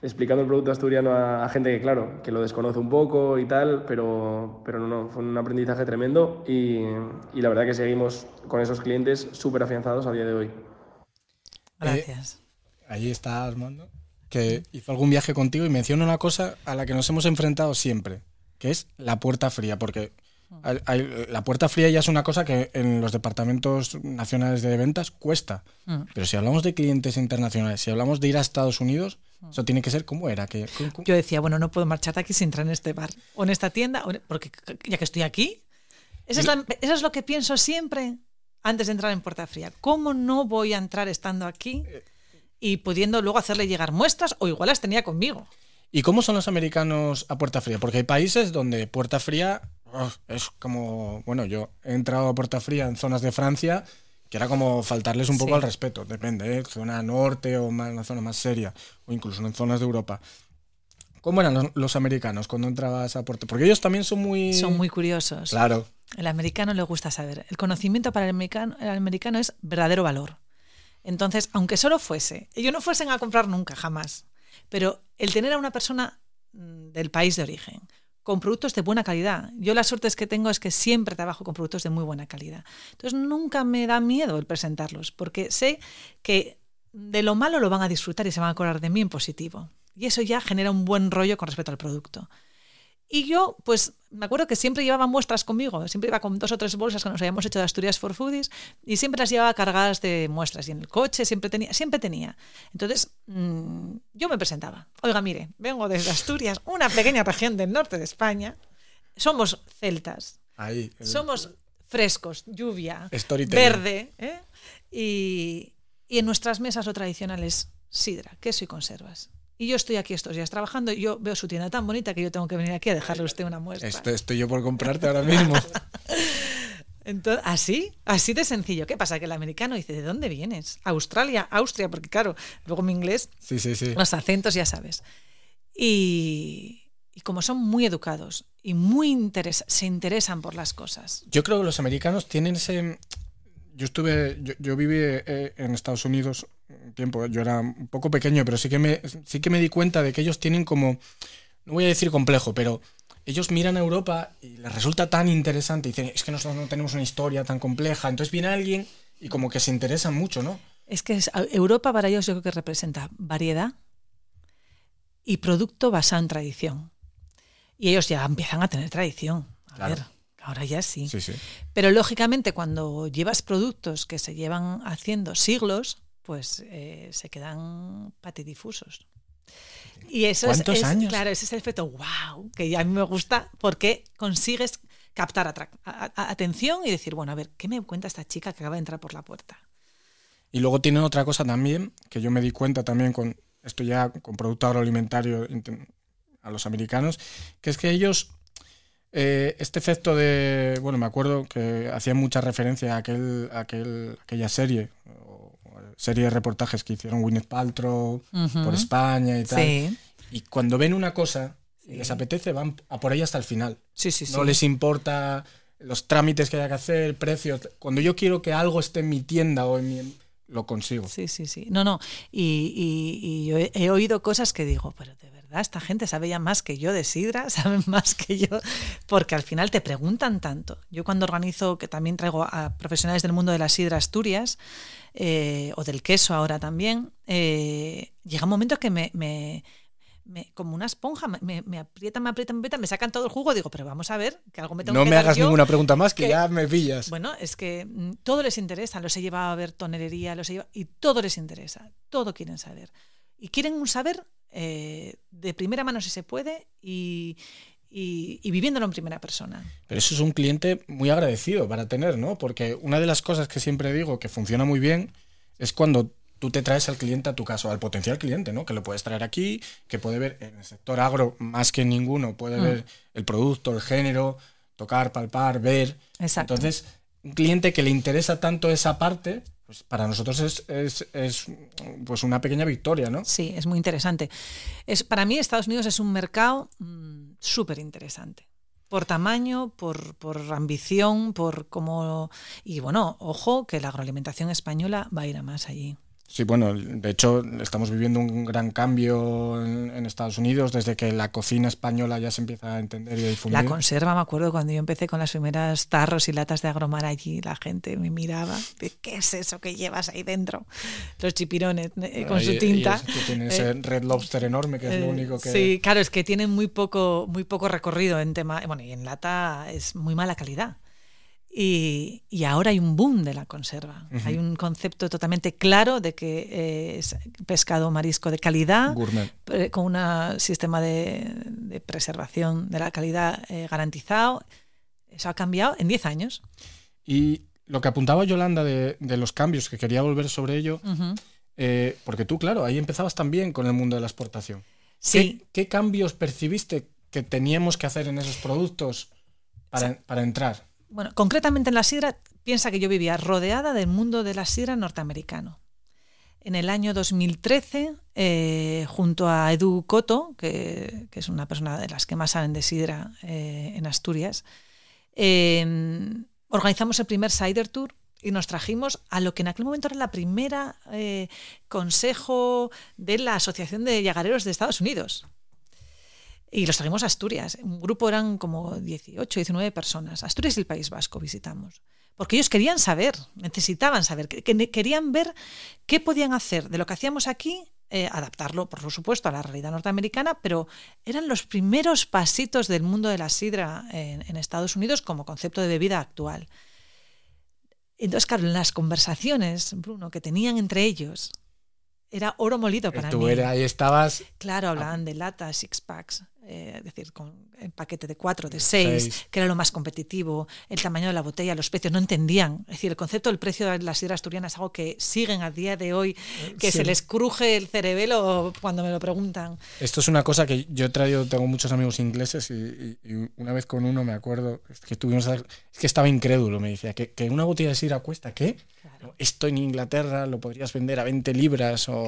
explicando el producto asturiano a, gente que, claro, que lo desconoce un poco y tal, pero, pero no, no, fue un aprendizaje tremendo y, y la verdad que seguimos con esos clientes súper afianzados a día de hoy. Gracias. Eh, allí está Armando, que hizo algún viaje contigo y menciona una cosa a la que nos hemos enfrentado siempre, que es la puerta fría, porque la puerta fría ya es una cosa que en los departamentos nacionales de ventas cuesta. Mm. Pero si hablamos de clientes internacionales, si hablamos de ir a Estados Unidos. Eso tiene que ser como era. Que, Yo decía, bueno, no puedo marchar de aquí sin entrar en este bar o en esta tienda, porque ya que estoy aquí, eso es, eso es lo que pienso siempre antes de entrar en puerta fría. ¿Cómo no voy a entrar estando aquí y pudiendo luego hacerle llegar muestras o igual las tenía conmigo? ¿Y cómo son los americanos a puerta fría? Porque hay países donde puerta fría es como, bueno, yo he entrado a Puerta Fría en zonas de Francia que era como faltarles un poco al respeto, depende, ¿eh? zona norte o más, una zona más seria, o incluso en zonas de Europa. ¿Cómo eran los, americanos cuando entrabas a Puerto? Porque ellos también son muy... Son muy curiosos. Claro. El americano le gusta saber. El conocimiento para el americano, el americano es verdadero valor. Entonces, aunque solo fuese, ellos no fuesen a comprar nunca, jamás, pero el tener a una persona mm, del país de origen, con productos de buena calidad. Yo la suerte es que tengo es que siempre trabajo con productos de muy buena calidad. Entonces nunca me da miedo el presentarlos, porque sé que de lo malo lo van a disfrutar y se van a acordar de mí en positivo. Y eso ya genera un buen rollo con respecto al producto. Y yo, pues, me acuerdo que siempre llevaba muestras conmigo, siempre iba con dos o tres bolsas que nos habíamos hecho de Asturias for Foodies y siempre las llevaba cargadas de muestras. Y en el coche siempre tenía, siempre tenía. Entonces, mm, yo me presentaba. Oiga, mire, vengo desde Asturias, una pequeña región del norte de España. Somos celtas. Ahí. Somos frescos, lluvia, verde. ¿eh? Y, y en nuestras mesas lo tradicional es sidra, queso y conservas. Y yo estoy aquí estos días trabajando y yo veo su tienda tan bonita que yo tengo que venir aquí a dejarle a usted una muestra. Estoy, yo por comprarte ahora mismo. Entonces, así, así de sencillo. ¿Qué pasa? Que el americano dice, ¿de dónde vienes? Australia, Austria, porque claro, luego mi inglés, sí, sí, sí. los acentos ya sabes. Y, y como son muy educados y muy se interesan por las cosas. Yo creo que los americanos tienen ese... Yo estuve, yo, yo viví eh, en Estados Unidos tiempo, yo era un poco pequeño, pero sí que me, sí que me di cuenta de que ellos tienen como, no voy a decir complejo, pero ellos miran a Europa y les resulta tan interesante y dicen, es que nosotros no tenemos una historia tan compleja, entonces viene alguien y como que se interesan mucho, ¿no? Es que Europa para ellos yo creo que representa variedad y producto basado en tradición. Y ellos ya empiezan a tener tradición. A ver, ahora ya sí. sí, sí. Pero lógicamente cuando llevas productos que se llevan haciendo siglos, pues eh, se quedan patidifusos. Y eso ¿Cuántos años? Claro, ese es el efecto wow, que a mí me gusta porque consigues captar atención y decir, bueno, a ver, ¿qué me cuenta esta chica que acaba de entrar por la puerta? Y luego tienen otra cosa también, que yo me di cuenta también con esto ya con producto agroalimentario a los americanos, que es que ellos, eh, este efecto de, bueno, me acuerdo que hacían mucha referencia a, aquel, aquel, aquella serie, serie de reportajes que hicieron Gwyneth Paltrow por España y tal. Y cuando ven una cosa y les apetece, van a por ella hasta el final. Sí, sí, no les importa los trámites que haya que hacer, precios. Cuando yo quiero que algo esté en mi tienda o en mi, lo consigo. Sí, sí, sí. No, no. Y, yo he, oído cosas que digo, pero de verdad, esta gente sabe ya más que yo de sidra, saben más que yo, porque al final te preguntan tanto. Yo cuando organizo, que también traigo a profesionales del mundo de la sidra Asturias, eh, o del queso ahora también, eh, llega un momento que me como una esponja, me, me, aprietan, me aprietan, me aprietan, me sacan todo el jugo, digo, pero vamos a ver, que algo me tengo no que No me hagas ninguna pregunta más, que, ya me pillas. Bueno, es que mm, todo les interesa, los he llevado a ver tonelería, los he llevado, y todo les interesa, todo quieren saber. Y quieren un saber eh, de primera mano si se puede y, y, y, viviéndolo en primera persona. Pero eso es un cliente muy agradecido para tener, ¿no? Porque una de las cosas que siempre digo que funciona muy bien es cuando tú te traes al cliente a tu caso, al potencial cliente, ¿no? Que lo puedes traer aquí, que puede ver en el sector agro más que ninguno, puede mm. ver el producto, el género, tocar, palpar, ver. Exacto. Entonces, un cliente que le interesa tanto esa parte, pues para nosotros es, es, es, pues una pequeña victoria, ¿no? Sí, es muy interesante. Es, para mí Estados Unidos es un mercado mm, súper interesante por tamaño, por, por, ambición, por cómo... Y bueno, ojo que la agroalimentación española va a ir a más allí. Sí, bueno, de hecho estamos viviendo un gran cambio en, Estados Unidos desde que la cocina española ya se empieza a entender y a difundir. La conserva, me acuerdo cuando yo empecé con las primeras tarros y latas de agromar allí, la gente me miraba, ¿qué es eso que llevas ahí dentro? Los chipirones eh, con su tinta. Y tiene ese eh, red lobster enorme que es lo eh, único que... Sí, claro, es que tienen muy poco, muy poco recorrido en tema, bueno, y en lata es muy mala calidad. Y, ahora hay un boom de la conserva. Hay un concepto totalmente claro de que eh, es pescado marisco de calidad, eh, con un sistema de, preservación de la calidad eh, garantizado. Eso ha cambiado en 10 años. Y lo que apuntaba Yolanda de, los cambios, que quería volver sobre ello, porque tú, claro, ahí empezabas también con el mundo de la exportación. Sí. ¿Qué, cambios percibiste que teníamos que hacer en esos productos para, para entrar? Bueno, concretamente en la sidra, piensa que yo vivía rodeada del mundo de la sidra norteamericano. En el año 2013, eh, junto a Edu Coto, que, es una persona de las que más saben de sidra eh, en Asturias, eh, organizamos el primer Cider Tour y nos trajimos a lo que en aquel momento era la primera consejo de la Asociación de Llagareros de Estados Unidos. Y los trajimos a Asturias. Un grupo eran como 18, 19 personas. Asturias y el País Vasco visitamos. Porque ellos querían saber, necesitaban saber, querían ver qué podían hacer de lo que hacíamos aquí, eh, adaptarlo, por supuesto, a la realidad norteamericana, pero eran los primeros pasitos del mundo de la sidra en, Estados Unidos como concepto de bebida actual. Entonces, claro, en las conversaciones, Bruno, que tenían entre ellos, era oro molido para Tú mí. Era, ahí estabas. Claro, hablaban de latas, six packs, eh, es decir, con el paquete de cuatro, de seis, que era lo más competitivo, el tamaño de la botella, los precios, no entendían. Es decir, el concepto del precio de la sidra asturiana es algo que siguen a día de hoy, que se les cruje el cerebelo cuando me lo preguntan. Esto es una cosa que yo he traído, tengo muchos amigos ingleses y, una vez con uno me acuerdo que tuvimos, es que estaba incrédulo, me decía, que, que una botella de sidra cuesta, ¿qué? Esto en Inglaterra lo podrías vender a 20 libras o...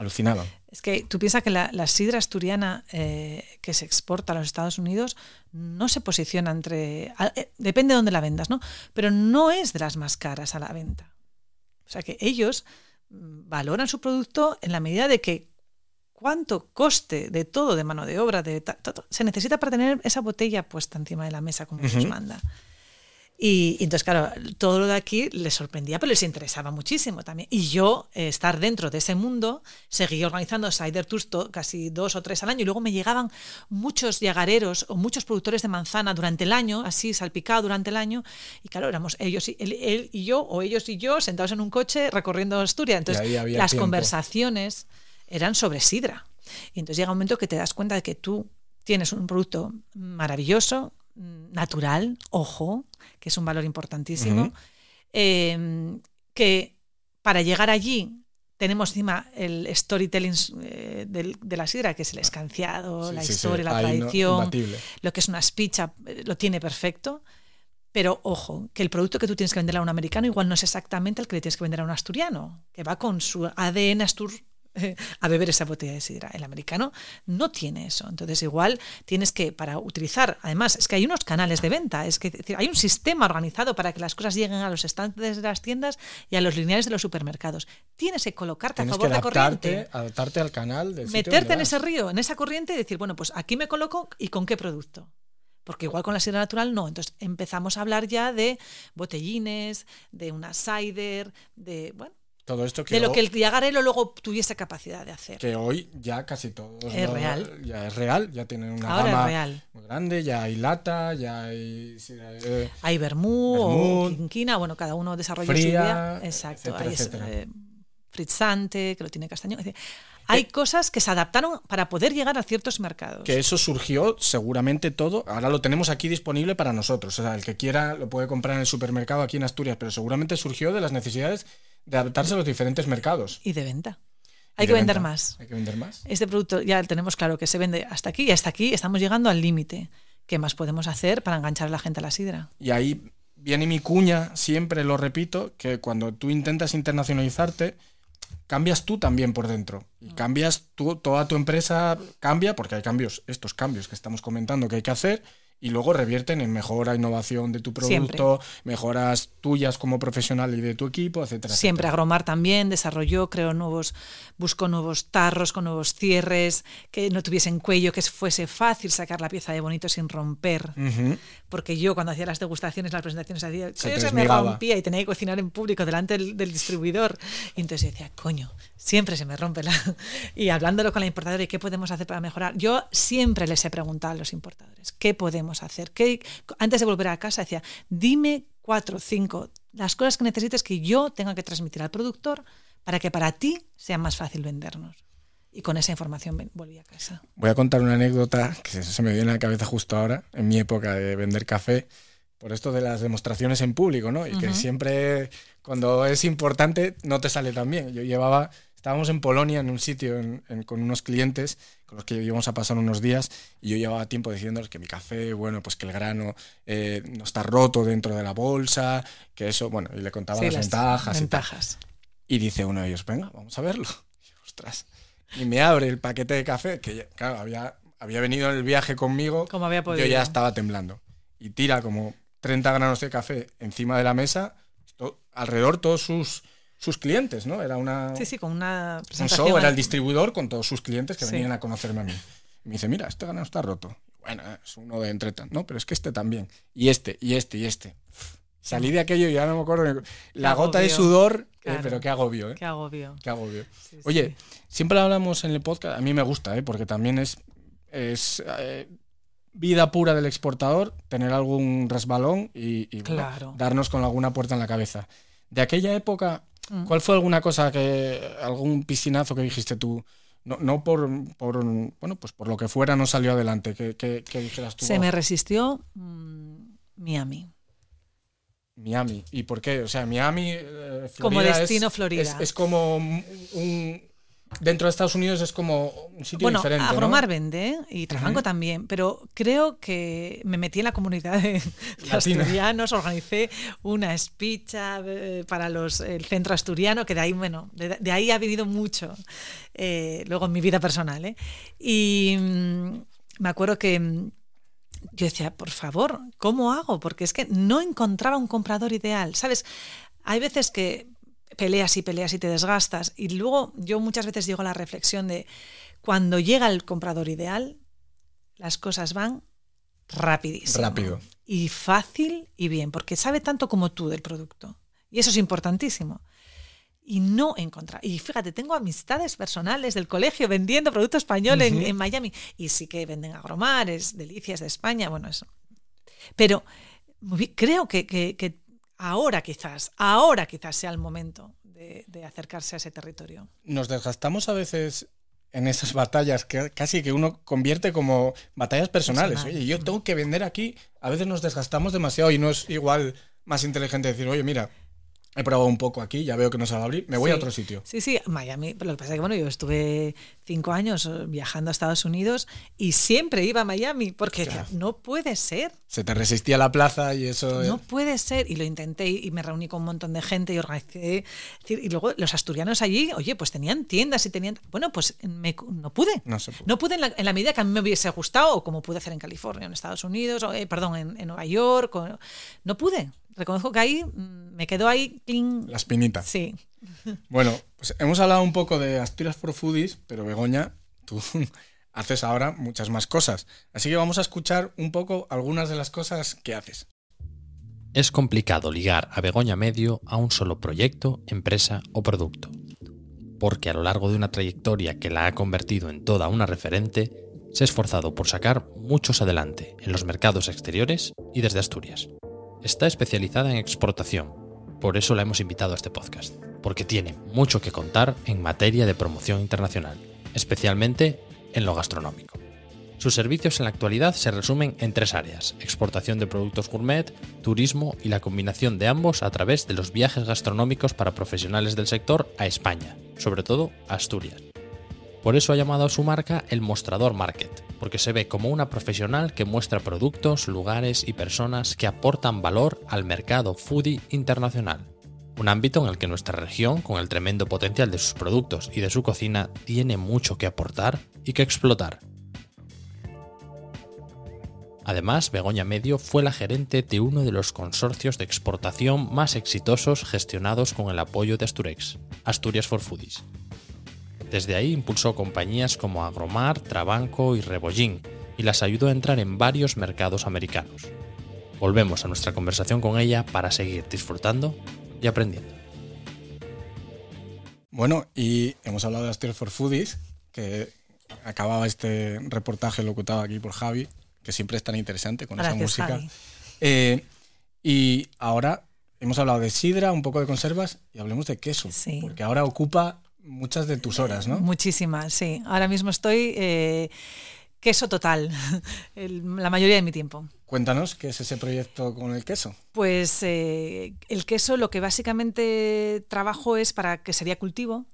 Alucinaba. Es que tú piensas que la, sidra asturiana eh, que se exporta a los Estados Unidos no se posiciona entre... Eh, depende de dónde la vendas, ¿no? Pero no es de las más caras a la venta. O sea que ellos mm, valoran su producto en la medida de que cuánto coste de todo, de mano de obra, de se necesita para tener esa botella puesta encima de la mesa como se manda. Y, entonces, claro, todo lo de aquí les sorprendía, pero les interesaba muchísimo también. Y yo, eh, estar dentro de ese mundo, seguí organizando cider tours casi dos o tres al año. Y luego me llegaban muchos yagareros o muchos productores de manzana durante el año, así salpicado durante el año. Y claro, éramos ellos y, él, y yo, o ellos y yo, sentados en un coche recorriendo Asturias. Entonces, las conversaciones eran sobre sidra. Y entonces llega un momento que te das cuenta de que tú tienes un producto maravilloso, natural, ojo, que es un valor importantísimo, em, que para llegar allí tenemos encima el storytelling eh, de, la sidra, que es el escanciado, la historia, la tradición, lo que es una speech, eh, lo tiene perfecto. Pero ojo, que el producto que tú tienes que vender a un americano igual no es exactamente el que le tienes que vender a un asturiano, que va con su ADN astur, a beber esa botella de sidra. El americano no tiene eso. Entonces, igual tienes que, para utilizar, además, es que hay unos canales de venta, es que hay un sistema organizado para que las cosas lleguen a los estantes de las tiendas y a los lineales de los supermercados. Tienes que colocarte a favor de corriente. Adaptarte al canal. meterte en ese río, en esa corriente y decir, bueno, pues aquí me coloco y con qué producto porque igual con la sidra natural no. Entonces empezamos a hablar ya de botellines, de una cider, de, bueno, todo esto que de lo que el Diagarelo luego tuviese capacidad de hacer. Que hoy ya casi todo es real. Ya es real, ya tienen una gama muy grande, ya hay lata, ya hay... Eh, hay vermú, o quinquina, bueno, cada uno desarrolla su idea. Exacto, hay eh, fritzante, que lo tiene castaño. Hay cosas que se adaptaron para poder llegar a ciertos mercados. Que eso surgió seguramente todo. Ahora lo tenemos aquí disponible para nosotros. O sea, el que quiera lo puede comprar en el supermercado aquí en Asturias, pero seguramente surgió de las necesidades de adaptarse a los diferentes mercados. Y de venta. Hay que vender más. Hay que vender más. Este producto ya tenemos claro que se vende hasta aquí y hasta aquí estamos llegando al límite. ¿Qué más podemos hacer para enganchar a la gente a la sidra? Y ahí viene mi cuña, siempre lo repito, que cuando tú intentas internacionalizarte, cambias tú también por dentro. Y cambias tú, toda tu empresa cambia, porque hay cambios, estos cambios que estamos comentando que hay que hacer, y luego revierten en mejora, innovación de tu producto, mejoras tuyas como profesional y de tu equipo, etcétera. Siempre Agromar también desarrolló, creó nuevos, buscó nuevos tarros con nuevos cierres, que no tuviesen cuello, que fuese fácil sacar la pieza de bonito sin romper. Porque yo cuando hacía las degustaciones, las presentaciones, hacía, se, me rompía y tenía que cocinar en público delante del, distribuidor. Y entonces decía, coño, siempre se me rompe la... y hablándolo con la importadora, ¿y qué podemos hacer para mejorar? Yo siempre les he preguntado a los importadores, ¿qué podemos hacer? ¿Qué... Antes de volver a casa decía, dime cuatro, cinco, las cosas que necesites que yo tenga que transmitir al productor para que para ti sea más fácil vendernos. Y con esa información volví a casa. Voy a contar una anécdota que se me viene a la cabeza justo ahora, en mi época de vender café, por esto de las demostraciones en público, ¿no? Y que siempre, cuando es importante, no te sale tan bien. Yo llevaba Estábamos en Polonia, en un sitio, con unos clientes con los que íbamos a pasar unos días y yo llevaba tiempo diciéndoles que mi café, bueno, pues que el grano eh, no está roto dentro de la bolsa, que eso, bueno, y le contaba las, ventajas. ventajas. Y, dice uno de ellos, venga, vamos a verlo. Y, ostras. Y me abre el paquete de café, que claro, había, había venido en el viaje conmigo. Como había podido. Yo ya estaba temblando. Y tira como 30 granos de café encima de la mesa, alrededor todos sus sus clientes, ¿no? Era una. Sí, sí, con una presentación. Un show, era el distribuidor con todos sus clientes que venían a conocerme a mí. me dice, mira, este ganado está roto. Bueno, es uno de entre no, pero es que este también. Y este, y este, y este. Salí de aquello y ya no me acuerdo. La gota de sudor, eh, pero qué agobio, ¿eh? Qué agobio. Qué agobio. Oye, siempre hablamos en el podcast, a mí me gusta, ¿eh? Porque también es, es eh, vida pura del exportador tener algún resbalón y, darnos con alguna puerta en la cabeza. De aquella época, Mm. ¿Cuál fue alguna cosa que, algún piscinazo que dijiste tú? No, no por, por, bueno, pues por lo que fuera no salió adelante. ¿Qué, dijeras tú? Se me resistió mm, Miami. Miami. ¿Y por qué? O sea, Miami. Eh, como destino Florida. Es, como un, dentro de Estados Unidos es como un sitio bueno, diferente. Agromar vende y Trabanco también, pero creo que me metí en la comunidad de, asturianos, organicé una espicha eh, para los, el centro asturiano, que de ahí, bueno, de, ahí ha vivido mucho eh, luego en mi vida personal. ¿eh? Y mm, me acuerdo que mm, yo decía, por favor, ¿cómo hago? Porque es que no encontraba un comprador ideal. ¿Sabes? Hay veces que peleas y peleas y te desgastas. Y luego yo muchas veces llego a la reflexión de cuando llega el comprador ideal, las cosas van rapidísimo. Rápido. Y fácil y bien, porque sabe tanto como tú del producto. Y eso es importantísimo. Y no encontrar. Y fíjate, tengo amistades personales del colegio vendiendo producto español en, Miami. Y sí que venden agromares, delicias de España, bueno, eso. Pero creo que, que ahora quizás, ahora quizás sea el momento de, acercarse a ese territorio. Nos desgastamos a veces en esas batallas que casi que uno convierte como batallas personales. Oye, yo tengo que vender aquí. A veces nos desgastamos demasiado y no es igual más inteligente decir, oye, mira, he probado un poco aquí, ya veo que no se va a abrir, me voy a otro sitio. Sí, sí, Miami. Lo que pasa es que, bueno, yo estuve cinco años viajando a Estados Unidos y siempre iba a Miami porque no puede ser. Se te resistía la plaza y eso... No puede ser. Y lo intenté y me reuní con un montón de gente y organicé. Y luego los asturianos allí, oye, pues tenían tiendas y tenían... Bueno, pues no pude. No, pude. no pude en la, medida que a mí me hubiese gustado o como pude hacer en California, en Estados Unidos, o, eh, perdón, en, en Nueva York. no pude reconozco que ahí mm, me quedó ahí clean. La espinita. Sí. Bueno, pues hemos hablado un poco de Asturias for Foodies, pero Begoña, tú haces ahora muchas más cosas. Así que vamos a escuchar un poco algunas de las cosas que haces. Es complicado ligar a Begoña Medio a un solo proyecto, empresa o producto, porque a lo largo de una trayectoria que la ha convertido en toda una referente, se ha esforzado por sacar muchos adelante en los mercados exteriores y desde Asturias. Está especializada en exportación, por eso la hemos invitado a este podcast, porque tiene mucho que contar en materia de promoción internacional, especialmente en lo gastronómico. Sus servicios en la actualidad se resumen en tres áreas, exportación de productos gourmet, turismo y la combinación de ambos a través de los viajes gastronómicos para profesionales del sector a España, sobre todo a Asturias. Por eso ha llamado a su marca el Mostrador Market, porque se ve como una profesional que muestra productos, lugares y personas que aportan valor al mercado foodie internacional. Un ámbito en el que nuestra región, con el tremendo potencial de sus productos y de su cocina, tiene mucho que aportar y que explotar. Además, Begoña Medio fue la gerente de uno de los consorcios de exportación más exitosos gestionados con el apoyo de Asturex, Asturias for Foodies, desde ahí impulsó compañías como Agromar, Trabanco y Rebollín y las ayudó a entrar en varios mercados americanos. Volvemos a nuestra conversación con ella para seguir disfrutando y aprendiendo. Bueno, y hemos hablado de Asturias for Foodies, que acababa este reportaje locutado aquí por Javi, que siempre es tan interesante con esa música. Eh, y ahora hemos hablado de sidra, un poco de conservas y hablemos de queso, porque ahora ocupa muchas de tus horas, ¿no? Muchísimas, sí. Ahora mismo estoy eh, queso total, la mayoría de mi tiempo. Cuéntanos qué es ese proyecto con el queso. Pues eh, el queso lo que básicamente trabajo es para que sería cultivo.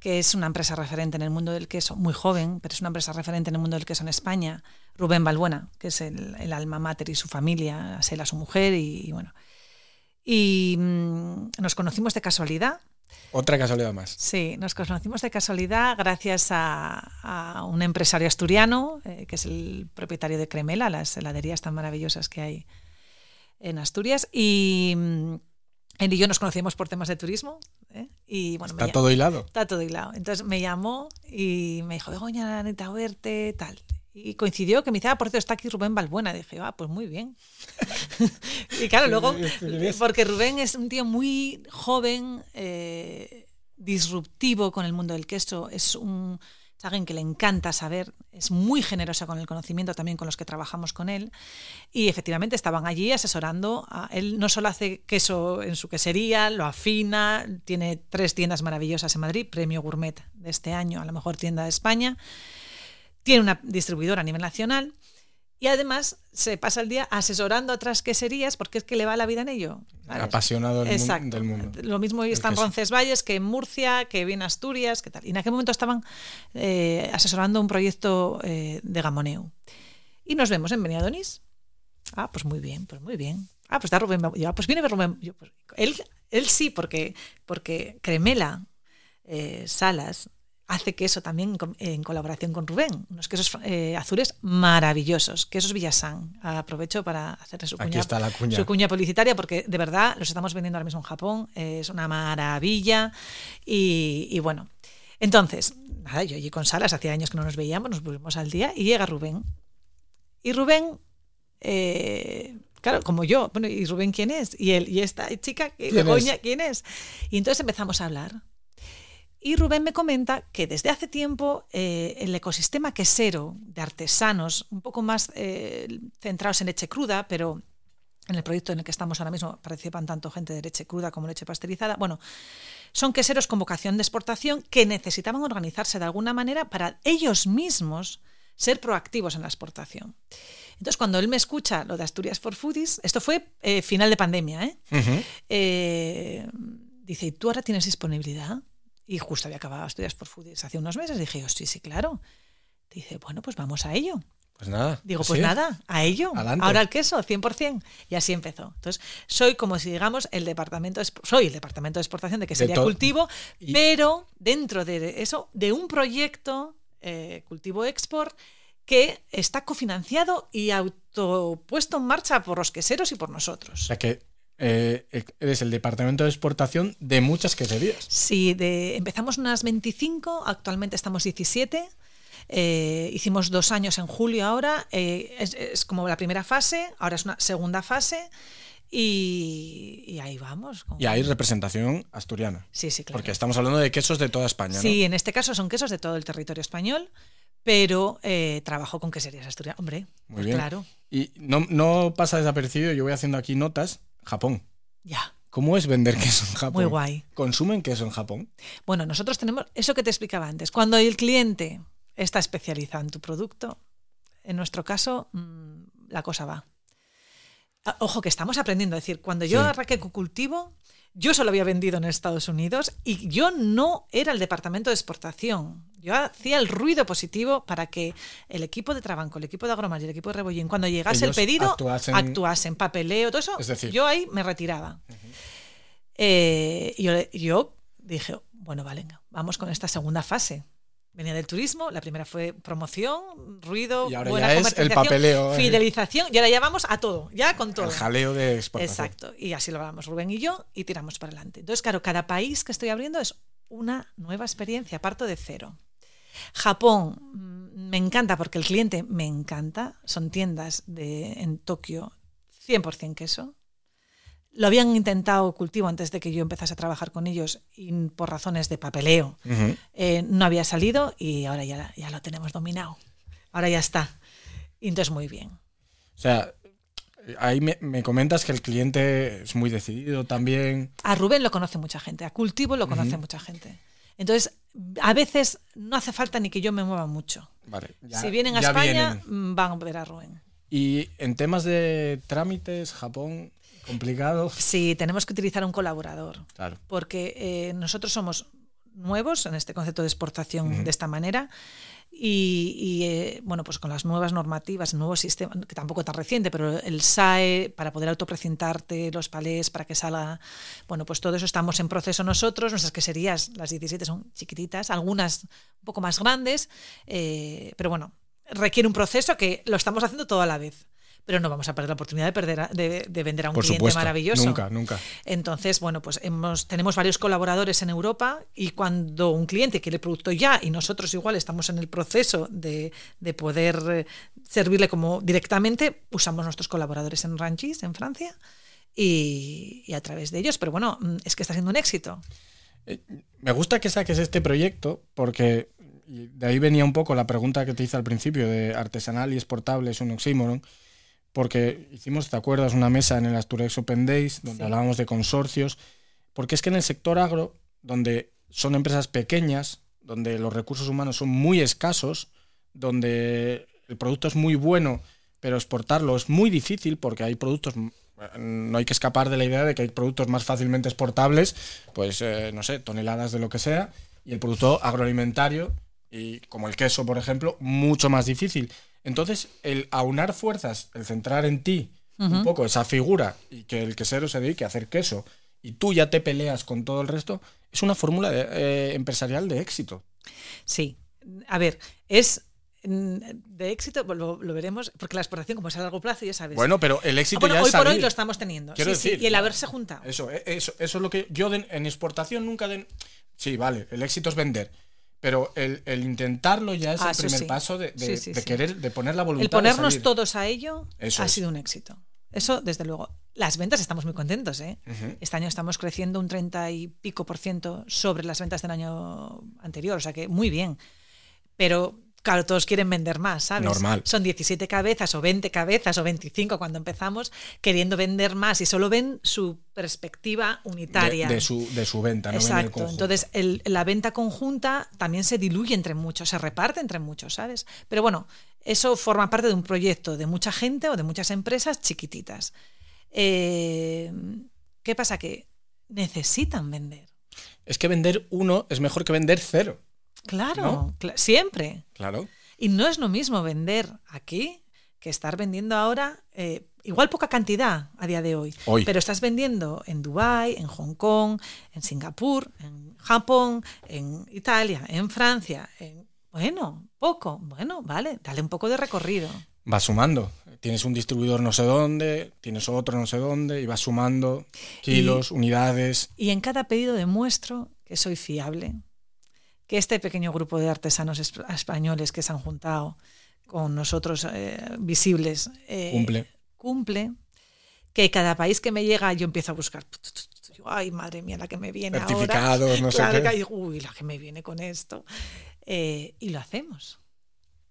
que es una empresa referente en el mundo del queso, muy joven, pero es una empresa referente en el mundo del queso en España, Rubén Balbuena, que es el, alma mater y su familia, Sela, su mujer, y, bueno. Y mm, nos conocimos de casualidad, otra casualidad más. Sí, nos conocimos de casualidad gracias a, un empresario asturiano, eh, que es el propietario de Cremela, las heladerías tan maravillosas que hay en Asturias. Y mm, él y yo nos conocimos por temas de turismo. ¿eh? Y, bueno, está todo hilado. Está todo hilado. Entonces me llamó y me dijo, Begoña, necesito verte, tal. Y coincidió que me decía, ah, por cierto, está aquí Rubén Balbuena. dije, ah, pues muy bien. y claro, luego, porque Rubén es un tío muy joven, eh, disruptivo con el mundo del queso, es un alguien que le encanta saber, es muy generoso con el conocimiento también con los que trabajamos con él y efectivamente estaban allí asesorando. A, él no solo hace queso en su quesería, lo afina, tiene tres tiendas maravillosas en Madrid, premio gourmet de este año a la mejor tienda de España tiene una distribuidora a nivel nacional y además se pasa el día asesorando a otras queserías porque es que le va la vida en ello. Apasionado del, mundo. Lo mismo está en Roncesvalles que en Murcia, que viene Asturias, que tal. Y en aquel momento estaban eh, asesorando un proyecto eh, de Gamoneu. Y nos vemos en Beniadonis. Ah, pues muy bien, pues muy bien. Ah, pues está Rubén. Ah, pues viene Rubén. Pues, él, él sí, porque, porque Cremela, eh, Salas, hace queso también en colaboración con Rubén. Unos quesos eh, azules maravillosos. Quesos Villasán. Aprovecho para hacerle su cuña, su cuña publicitaria porque de verdad los estamos vendiendo ahora mismo en Japón. es una maravilla. Y, bueno, entonces, nada, yo allí con Salas, hacía años que no nos veíamos, nos volvimos al día y llega Rubén. Y Rubén... Eh, claro, como yo, bueno, ¿y Rubén quién es? Y él, y esta chica, ¿quién, ¿quién es? Y entonces empezamos a hablar. Y Rubén me comenta que desde hace tiempo eh, el ecosistema quesero de artesanos, un poco más eh, centrados en leche cruda, pero en el proyecto en el que estamos ahora mismo participan tanto gente de leche cruda como leche pasteurizada, bueno, son queseros con vocación de exportación que necesitaban organizarse de alguna manera para ellos mismos ser proactivos en la exportación. Entonces, cuando él me escucha lo de Asturias for Foodies, esto fue eh, final de pandemia, dice, ¿y tú ahora tienes disponibilidad? Y justo había acabado estudios por Foodies hace unos meses. Dije yo, sí, sí, claro. Dice, bueno, pues vamos a ello. Pues nada. Digo, pues nada, a ello. Ahora el queso, 100%. Y así empezó. Entonces, soy como si digamos el departamento, soy el departamento de exportación de que sería cultivo, pero dentro de eso, de un proyecto eh, cultivo export que está cofinanciado y autopuesto en marcha por los queseros y por nosotros. O sea que eh, eres el departamento de exportación de muchas queserías. Sí, de, empezamos unas 25, actualmente estamos 17. Eh, hicimos dos años en julio ahora, eh, es, como la primera fase, ahora es una segunda fase y, ahí vamos. Y hay representación asturiana. Sí, sí, claro. Porque estamos hablando de quesos de toda España. Sí, en este caso son quesos de todo el territorio español, pero eh, trabajo con queserías asturianas. Hombre, Muy pues bien. claro. Y no, no pasa desapercibido, yo voy haciendo aquí notas, Japón. Ya. ¿Cómo es vender queso en Japón? Muy guay. ¿Consumen queso en Japón? Bueno, nosotros tenemos eso que te explicaba antes. Cuando el cliente está especializado en tu producto, en nuestro caso, mm, la cosa va. Ah, ojo, que estamos aprendiendo. Es decir, cuando yo arranqué con cultivo, yo solo había vendido en Estados Unidos y yo no era el departamento de exportación. Yo hacía el ruido positivo para que el equipo de Trabanco, el equipo de Agromar y el equipo de Rebollín, cuando llegase el pedido, actuasen. papeleo, todo eso. yo ahí me retiraba. Eh, y yo, yo dije, bueno, vale, vamos con esta segunda fase venía del turismo, la primera fue promoción, ruido, y ahora ya es el papeleo, eh. fidelización, y ahora ya vamos a todo, ya con todo. El jaleo de exportación. Exacto, y así lo hablamos Rubén y yo y tiramos para adelante. Entonces, claro, cada país que estoy abriendo es una nueva experiencia, parto de cero. Japón mm, me encanta porque el cliente me encanta, son tiendas de, en Tokio 100% queso, lo habían intentado cultivo antes de que yo empezase a trabajar con ellos y por razones de papeleo eh, no había salido y ahora ya, ya lo tenemos dominado. Ahora ya está. Y entonces muy bien. O sea, ahí me, comentas que el cliente es muy decidido también. A Rubén lo conoce mucha gente, a Cultivo lo conoce mucha gente. Entonces, a veces no hace falta ni que yo me mueva mucho. si vienen a España, mm, van a ver a Rubén. Y en temas de trámites, Japón, complicado. Sí, tenemos que utilizar un colaborador. Claro. Porque eh, nosotros somos nuevos en este concepto de exportación de esta manera. Y, eh, bueno, pues con las nuevas normativas, el nuevo sistema, que tampoco es tan reciente, pero el SAE, para poder autoprecintarte los palés, para que salga, bueno, pues todo eso estamos en proceso nosotros, nuestras queserías, las 17 son chiquititas, algunas un poco más grandes, eh, pero bueno, requiere un proceso que lo estamos haciendo toda la vez pero no vamos a perder la oportunidad de, perder de, vender a un cliente maravilloso. Nunca, nunca. Entonces, bueno, pues hemos, tenemos varios colaboradores en Europa y cuando un cliente quiere el producto ya y nosotros igual estamos en el proceso de, poder eh, servirle como directamente, usamos nuestros colaboradores en Ranchis, en Francia, y, a través de ellos. Pero bueno, mm, es que está siendo un éxito. Eh, me gusta que saques este proyecto porque de ahí venía un poco la pregunta que te hice al principio de artesanal y exportable es un oxímoron porque hicimos, ¿te acuerdas?, una mesa en el Asturex Open Days donde hablábamos de consorcios, porque es que en el sector agro, donde son empresas pequeñas, donde los recursos humanos son muy escasos, donde el producto es muy bueno, pero exportarlo es muy difícil porque hay productos, no hay que escapar de la idea de que hay productos más fácilmente exportables, pues eh, no sé, toneladas de lo que sea, y el producto agroalimentario, y como el queso, por ejemplo, mucho más difícil. Entonces, el aunar fuerzas, el centrar en ti un poco esa figura y que el quesero se dedique a hacer queso y tú ya te peleas con todo el resto, es una fórmula eh, empresarial de éxito. Sí. A ver, es mm, de éxito, pues lo, veremos, porque la exportación, como es a largo plazo, ya sabes. Bueno, pero el éxito ya hoy por hoy lo estamos teniendo. Quiero decir, y el haberse juntado. Eso, eh, eso, eso es lo que yo en exportación nunca den. Sí, vale, el éxito es vender. Pero el, intentarlo ya es ah, el primer paso de, querer, de poner la voluntad. El ponernos todos a ello ha sido un éxito. Eso, desde luego. Las ventas estamos muy contentos. ¿eh? Este año estamos creciendo un 30 y pico por ciento sobre las ventas del año anterior, o sea que muy bien. Pero Claro, todos quieren vender más, ¿sabes? Normal. Son 17 cabezas o 20 cabezas o 25 cuando empezamos queriendo vender más y solo ven su perspectiva unitaria. De, su, de su, venta, no Exacto. Entonces, la venta conjunta también se diluye entre muchos, se reparte entre muchos, ¿sabes? Pero bueno, eso forma parte de un proyecto de mucha gente o de muchas empresas chiquititas. Eh, ¿Qué pasa? Que necesitan vender. Es que vender uno es mejor que vender cero. Claro, siempre. Claro. Y no es lo mismo vender aquí que estar vendiendo ahora, eh, igual poca cantidad a día de hoy, hoy, pero estás vendiendo en Dubái, en Hong Kong, en Singapur, en Japón, en Italia, en Francia, en, bueno, poco, bueno, vale, dale un poco de recorrido. Vas sumando. Tienes un distribuidor no sé dónde, tienes otro no sé dónde, y vas sumando kilos, unidades. Y en cada pedido demuestro que soy fiable, que este pequeño grupo de artesanos españoles que se han juntado con nosotros eh, visibles eh, cumple. cumple, que cada país que me llega yo empiezo a buscar, ay madre mía, la que me viene Certificados, ahora. no sé qué. uy, la que me viene con esto. Eh, y lo hacemos.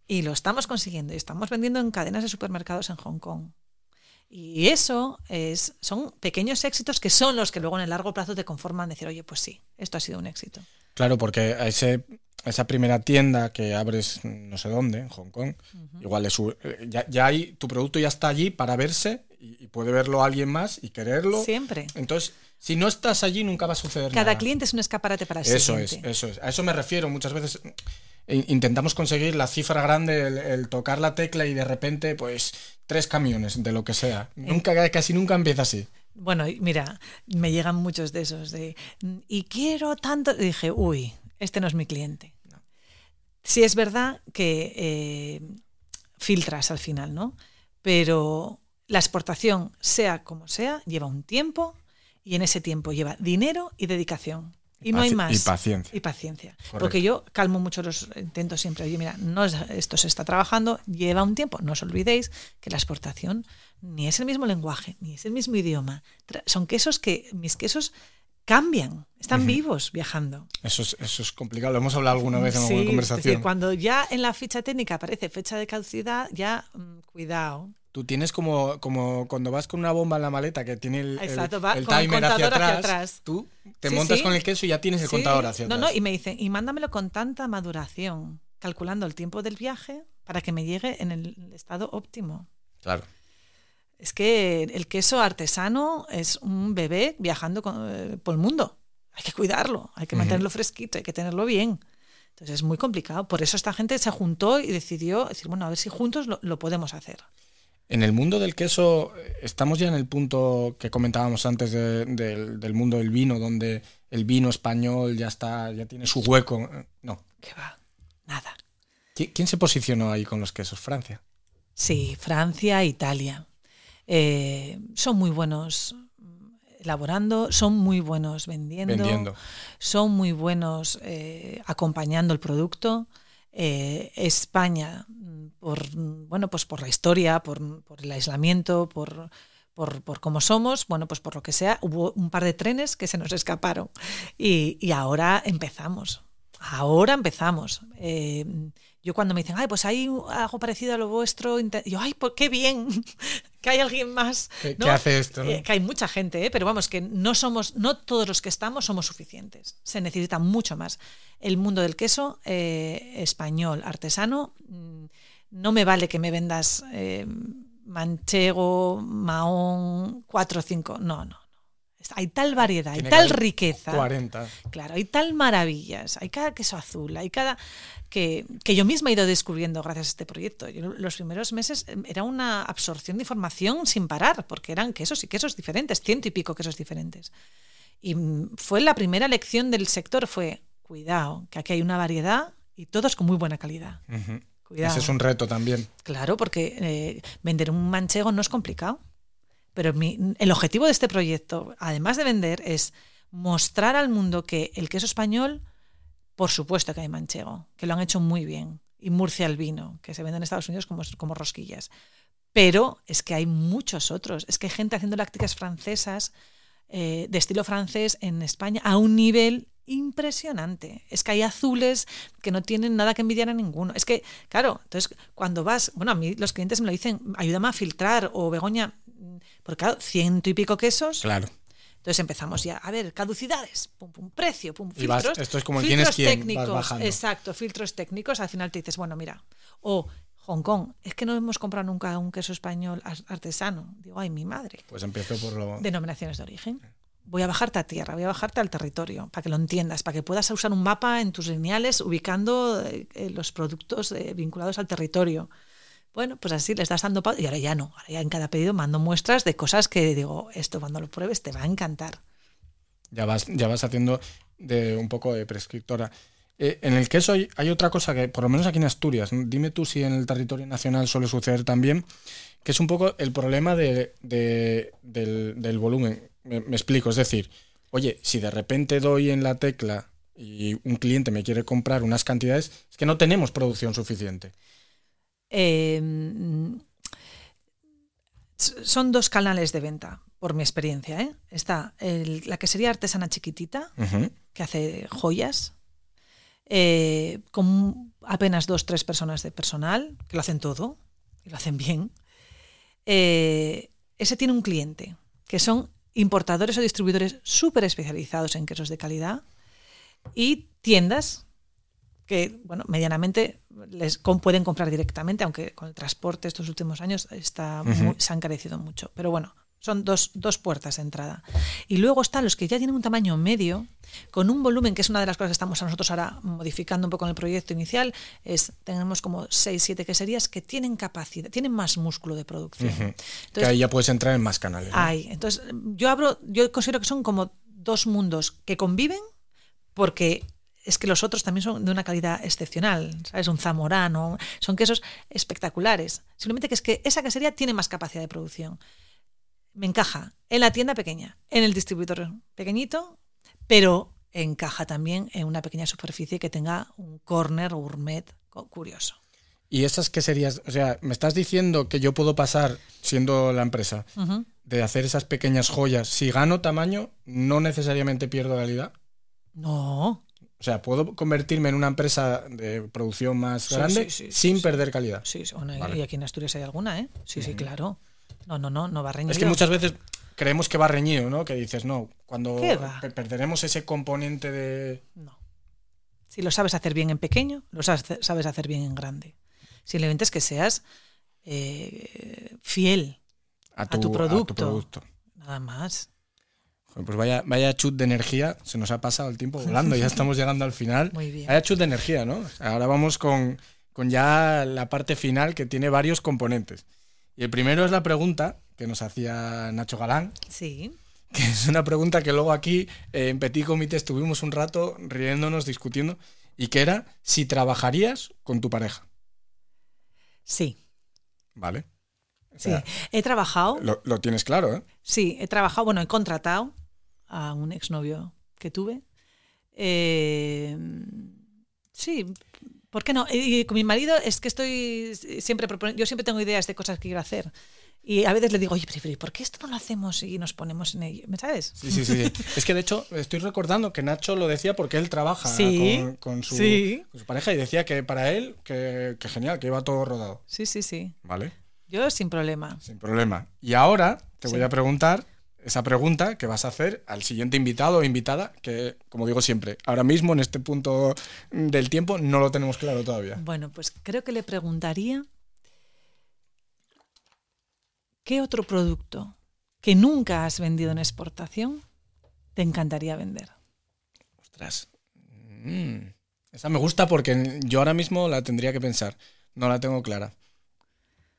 Y lo estamos consiguiendo. Y estamos vendiendo en cadenas de supermercados en Hong Kong. Y eso es, son pequeños éxitos que son los que luego en el largo plazo te conforman decir, oye, pues sí, esto ha sido un éxito. Claro, porque a, ese, esa primera tienda que abres no sé dónde, en Hong Kong, igual es, ya, ya hay, tu producto ya está allí para verse y, puede verlo alguien más y quererlo. Siempre. Entonces, si no estás allí, nunca va a suceder Cada nada. Cada cliente es un escaparate para sí. Eso es, eso es. A eso me refiero. Muchas veces intentamos conseguir la cifra grande, el, tocar la tecla y de repente, pues, tres camiones de lo que sea. Eh. Nunca, casi nunca empieza así. Bueno, mira, me llegan muchos de esos de, y quiero tanto, y dije, uy, este no es mi cliente. No. Sí es verdad que eh, filtras al final, ¿no? Pero la exportación, sea como sea, lleva un tiempo y en ese tiempo lleva dinero y dedicación. Y, no hay más. Y paciencia. Y paciencia. Porque yo calmo mucho los intentos siempre. Oye, mira, no esto se está trabajando, lleva un tiempo. No os olvidéis que la exportación ni es el mismo lenguaje, ni es el mismo idioma. Son quesos que, mis quesos cambian, están uh -huh. vivos viajando. Eso es, eso es complicado, lo hemos hablado alguna vez en sí, alguna conversación. Es decir, cuando ya en la ficha técnica aparece fecha de caducidad, ya mmm, cuidado. Tú tienes como, como cuando vas con una bomba en la maleta que tiene el, Exacto, el, va, el con timer contador hacia, atrás, hacia atrás. Tú te Sí, montas sí. con el queso y ya tienes el Sí. contador hacia No, atrás. no, y me dicen, y mándamelo con tanta maduración, calculando el tiempo del viaje para que me llegue en el estado óptimo. Claro. Es que el queso artesano es un bebé viajando con- eh, por el mundo. Hay que cuidarlo, hay que mantenerlo fresquito, hay que tenerlo bien. Entonces es muy complicado. Por eso esta gente se juntó y decidió decir, bueno, a ver si juntos lo, lo podemos hacer. En el mundo del queso, eh, estamos ya en el punto que comentábamos antes de- del, del mundo del vino, donde el vino español ya está, ya tiene su hueco. No. ¿Qué va? Nada. ¿Qui- ¿Quién se posicionó ahí con los quesos? Francia. Sí, Francia, Italia. Eh, son muy buenos elaborando, son muy buenos vendiendo, Vendiendo. son muy buenos eh, acompañando el producto. Eh, España, por bueno, pues por la historia, por, el aislamiento, por, por, por cómo somos, bueno, pues por lo que sea, hubo un par de trenes que se nos escaparon. Y, y ahora empezamos. Ahora empezamos. Eh, yo cuando me dicen, ay, pues hay algo parecido a lo vuestro, inte-", yo, ay, pues qué bien, que hay alguien más. ¿Qué, ¿no? qué hace esto? no? Eh, que hay mucha gente, ¿eh? pero vamos, que no somos, no todos los que estamos somos suficientes. Se necesita mucho más. El mundo del queso eh, español, artesano, mm, no me vale que me vendas eh, manchego, mahón, cuatro o cinco. No, no, no. Hay tal variedad, hay tal riqueza. 40. Claro, hay tal maravillas, hay cada queso azul, hay cada que, que yo misma he ido descubriendo gracias a este proyecto. Yo, los primeros meses eh, era una absorción de información sin parar, porque eran quesos y quesos diferentes, ciento y pico quesos diferentes. Y mm, fue la primera lección del sector, fue cuidado, que aquí hay una variedad y todos con muy buena calidad. Ujú. Cuidado. Ese es un reto también. Claro, porque eh, vender un manchego no es complicado. Pero mi- el objetivo de este proyecto, además de vender, es mostrar al mundo que el queso español, por supuesto que hay manchego, que lo han hecho muy bien. Y Murcia el vino, que se vende en Estados Unidos como, como rosquillas. Pero es que hay muchos otros. Es que hay gente haciendo lácticas francesas eh, de estilo francés en España a un nivel impresionante. Es que hay azules que no tienen nada que envidiar a ninguno. Es que, claro, entonces cuando vas, bueno, a mí los clientes me lo dicen, ayúdame a filtrar o Begoña, porque claro, ciento y pico quesos. Claro. Entonces empezamos ya, a ver, caducidades, pum, pum, precio, pum, Y vas- filtros. esto es como en quién es filtros quién, técnicos, exacto, filtros técnicos. Al final te dices, bueno, mira, o Hong Kong, es que no hemos comprado nunca un queso español ar- artesano. Digo, ay, mi madre. Pues empiezo por lo. Denominaciones de origen. voy a bajarte a tierra, voy a bajarte al territorio, para que lo entiendas, para que puedas usar un mapa en tus lineales ubicando eh, eh, los productos eh, vinculados al territorio. Bueno, pues así les das dando y ahora ya no, ahora ya en cada pedido mando muestras de cosas que digo, esto cuando lo pruebes te va a encantar. Ya vas, ya vas haciendo de un poco de prescriptora. En el queso hay, hay, otra cosa que, por lo menos aquí en Asturias, dime tú si en el territorio nacional suele suceder también, que es un poco el problema de, del, volumen. Me, explico, es decir, oye, si de repente doy en la tecla y un cliente me quiere comprar unas cantidades, es que no tenemos producción suficiente. Em, son dos canales de venta, por mi experiencia. ¿eh? Está la que sería artesana chiquitita, que hace joyas, eh, con apenas dos, tres personas de personal, que lo hacen todo, y lo hacen bien. Eh, ese tiene un cliente, que son importadores o distribuidores súper especializados en quesos de calidad y tiendas que, bueno, medianamente les pueden comprar directamente, aunque con el transporte estos últimos años está se ha encarecido mucho. Pero bueno, son dos, dos, puertas de entrada. Y luego están los que ya tienen un tamaño medio, con un volumen, que es una de las cosas que estamos nosotros ahora modificando un poco en el proyecto inicial, es tenemos como 6, 7 queserías que tienen capacidad, tienen más músculo de producción. Entonces, que ahí ya puedes entrar en más canales. Hay. Entonces, yo abro, yo considero que son como dos mundos que conviven porque es que los otros también son de una calidad excepcional, ¿sabes? Un zamorano, son quesos espectaculares. Simplemente que es que esa quesería tiene más capacidad de producción me encaja en la tienda pequeña, en el distribuidor pequeñito, pero encaja también en una pequeña superficie que tenga un corner gourmet curioso. ¿Y esas qué serías? O sea, me estás diciendo que yo puedo pasar, siendo la empresa, de hacer esas pequeñas joyas. Si gano tamaño, no necesariamente pierdo calidad. No. O sea, puedo convertirme en una empresa de producción más grande sin perder calidad. Sí, y aquí en Asturias hay alguna, ¿eh? Sí, sí, claro. No, no, no, no va reñido. Es que muchas veces creemos que va reñido, ¿no? Que dices, no, cuando perderemos ese componente de... No. Si lo sabes hacer bien en pequeño, lo sabes hacer bien en grande. Simplemente es que seas eh, fiel a tu, producto. Nada más. Pues vaya, vaya chut de energía, se nos ha pasado el tiempo volando, ya estamos llegando al final. Muy bien. Vaya chut de energía, ¿no? Ahora vamos con, con ya la parte final que tiene varios componentes. Y el primero es la pregunta que nos hacía Nacho Galán. Sí. Que es una pregunta que luego aquí eh, en Petit Comité estuvimos un rato riéndonos, discutiendo, y que era si trabajarías con tu pareja. Sí. Vale. sí, he trabajado. Lo, tienes claro, ¿eh? Sí, he trabajado, bueno, he contratado a un exnovio que tuve. Eh, sí, ¿Por qué no? Y con mi marido es que estoy siempre proponiendo, yo siempre tengo ideas de cosas que quiero hacer. Y a veces le digo, oye, pero ¿por qué esto no lo hacemos y nos ponemos en ello? ¿Me sabes? Sí, sí, sí. es que de hecho estoy recordando que Nacho lo decía porque él trabaja con, su, pareja y decía que para él, que, que, genial, que iba todo rodado. Sí, sí, sí. Vale. Yo sin problema. Sin problema. Y ahora te voy a preguntar esa pregunta que vas a hacer al siguiente invitado o invitada, que como digo siempre, ahora mismo en este punto del tiempo no lo tenemos claro todavía. Bueno, pues creo que le preguntaría ¿qué otro producto que nunca has vendido en exportación te encantaría vender? Ostras. Mm, esa me gusta porque yo ahora mismo la tendría que pensar. No la tengo clara.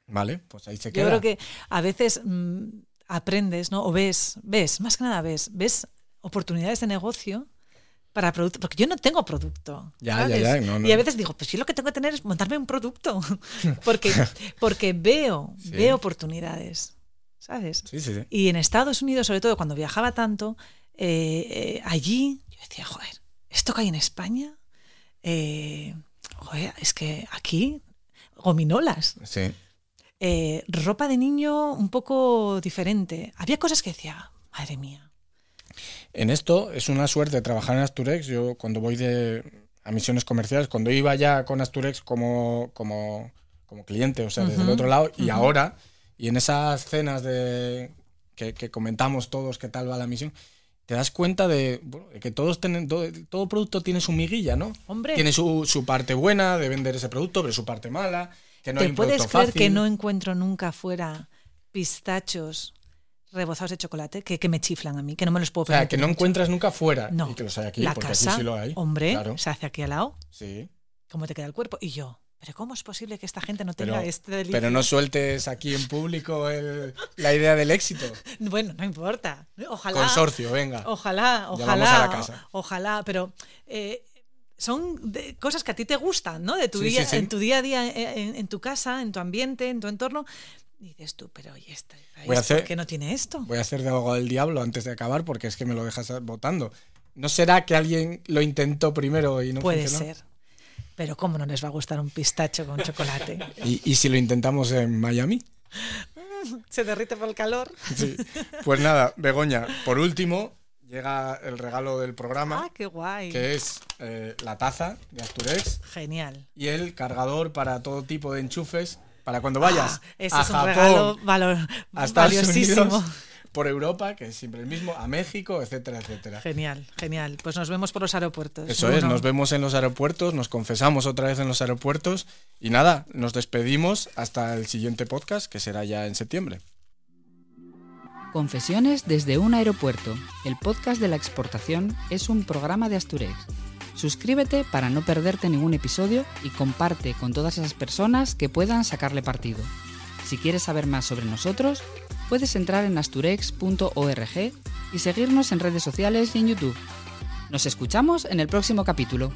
Vale, pues ahí se queda. Yo creo que a veces mm, aprendes, ¿no? O ves, ves, más que nada ves, ves oportunidades de negocio para producto, porque yo no tengo producto. Ya, ya, ya, Y a veces digo, pues yo lo que tengo que tener es montarme un producto, porque, porque veo, veo oportunidades, ¿sabes? Sí, sí, sí. Y en Estados Unidos, sobre todo cuando viajaba tanto, eh, eh, allí yo decía, joder, esto que hay en España, eh, joder, es que aquí, gominolas. Sí. Eh, ropa de niño un poco diferente. Había cosas que decía, madre mía. En esto es una suerte trabajar en Asturex. Yo cuando voy de, a misiones comerciales, cuando iba ya con Asturex como, como, como cliente, o sea, desde el otro lado, y ahora, y en esas cenas de, que, comentamos todos qué tal va la misión, te das cuenta de, que todos tienen, todo, producto tiene su miguilla, ¿no? Hombre. Tiene su, su parte buena de vender ese producto, pero su parte mala. ¿Te puedes creer que no encuentro nunca fuera pistachos rebozados de chocolate que, que, me chiflan a mí, que no me los puedo permitir. O sea, que no encuentras nunca fuera no. y que los hay aquí, la porque casa, aquí sí lo hay. Hombre, se hace aquí al lado. Sí. ¿Cómo te queda el cuerpo? Y yo, pero ¿cómo es posible que esta gente no tenga pero, este delirio? Pero no sueltes aquí en público el, la idea del éxito. Bueno, no importa. Ojalá. Consorcio, venga. Ojalá, ojalá. a la casa. Ojalá, pero eh, son de, cosas que a ti te gustan, ¿no? De tu Sí, día, sí, sí. en tu día a día, en, en, tu casa, en tu ambiente, en tu entorno. Y dices tú, pero oye, este país, Voy a hacer- ¿por qué no tiene esto? Voy a hacer de abogado del diablo antes de acabar porque es que me lo dejas votando. ¿No será que alguien lo intentó primero y no Puede funcionó? ser. Pero ¿cómo no les va a gustar un pistacho con chocolate? ¿Y, y si lo intentamos en Miami? Se derrite por el calor. Sí. Pues nada, Begoña, por último, llega el regalo del programa, Ah, qué guay. que es eh, la taza de Asturex Genial. y el cargador para todo tipo de enchufes para cuando vayas Ah, a es un Japón, valor, a Estados valiosísimo. Unidos, por Europa, que es siempre el mismo, a México, etcétera, etcétera. Genial, genial. Pues nos vemos por los aeropuertos. Eso es, nos vemos en los aeropuertos, nos confesamos otra vez en los aeropuertos y nada, nos despedimos hasta el siguiente podcast, que será ya en septiembre. Confesiones desde un aeropuerto. El podcast de la exportación es un programa de Asturex. Suscríbete para no perderte ningún episodio y comparte con todas esas personas que puedan sacarle partido. Si quieres saber más sobre nosotros, puedes entrar en asturex.org y seguirnos en redes sociales y en YouTube. Nos escuchamos en el próximo capítulo.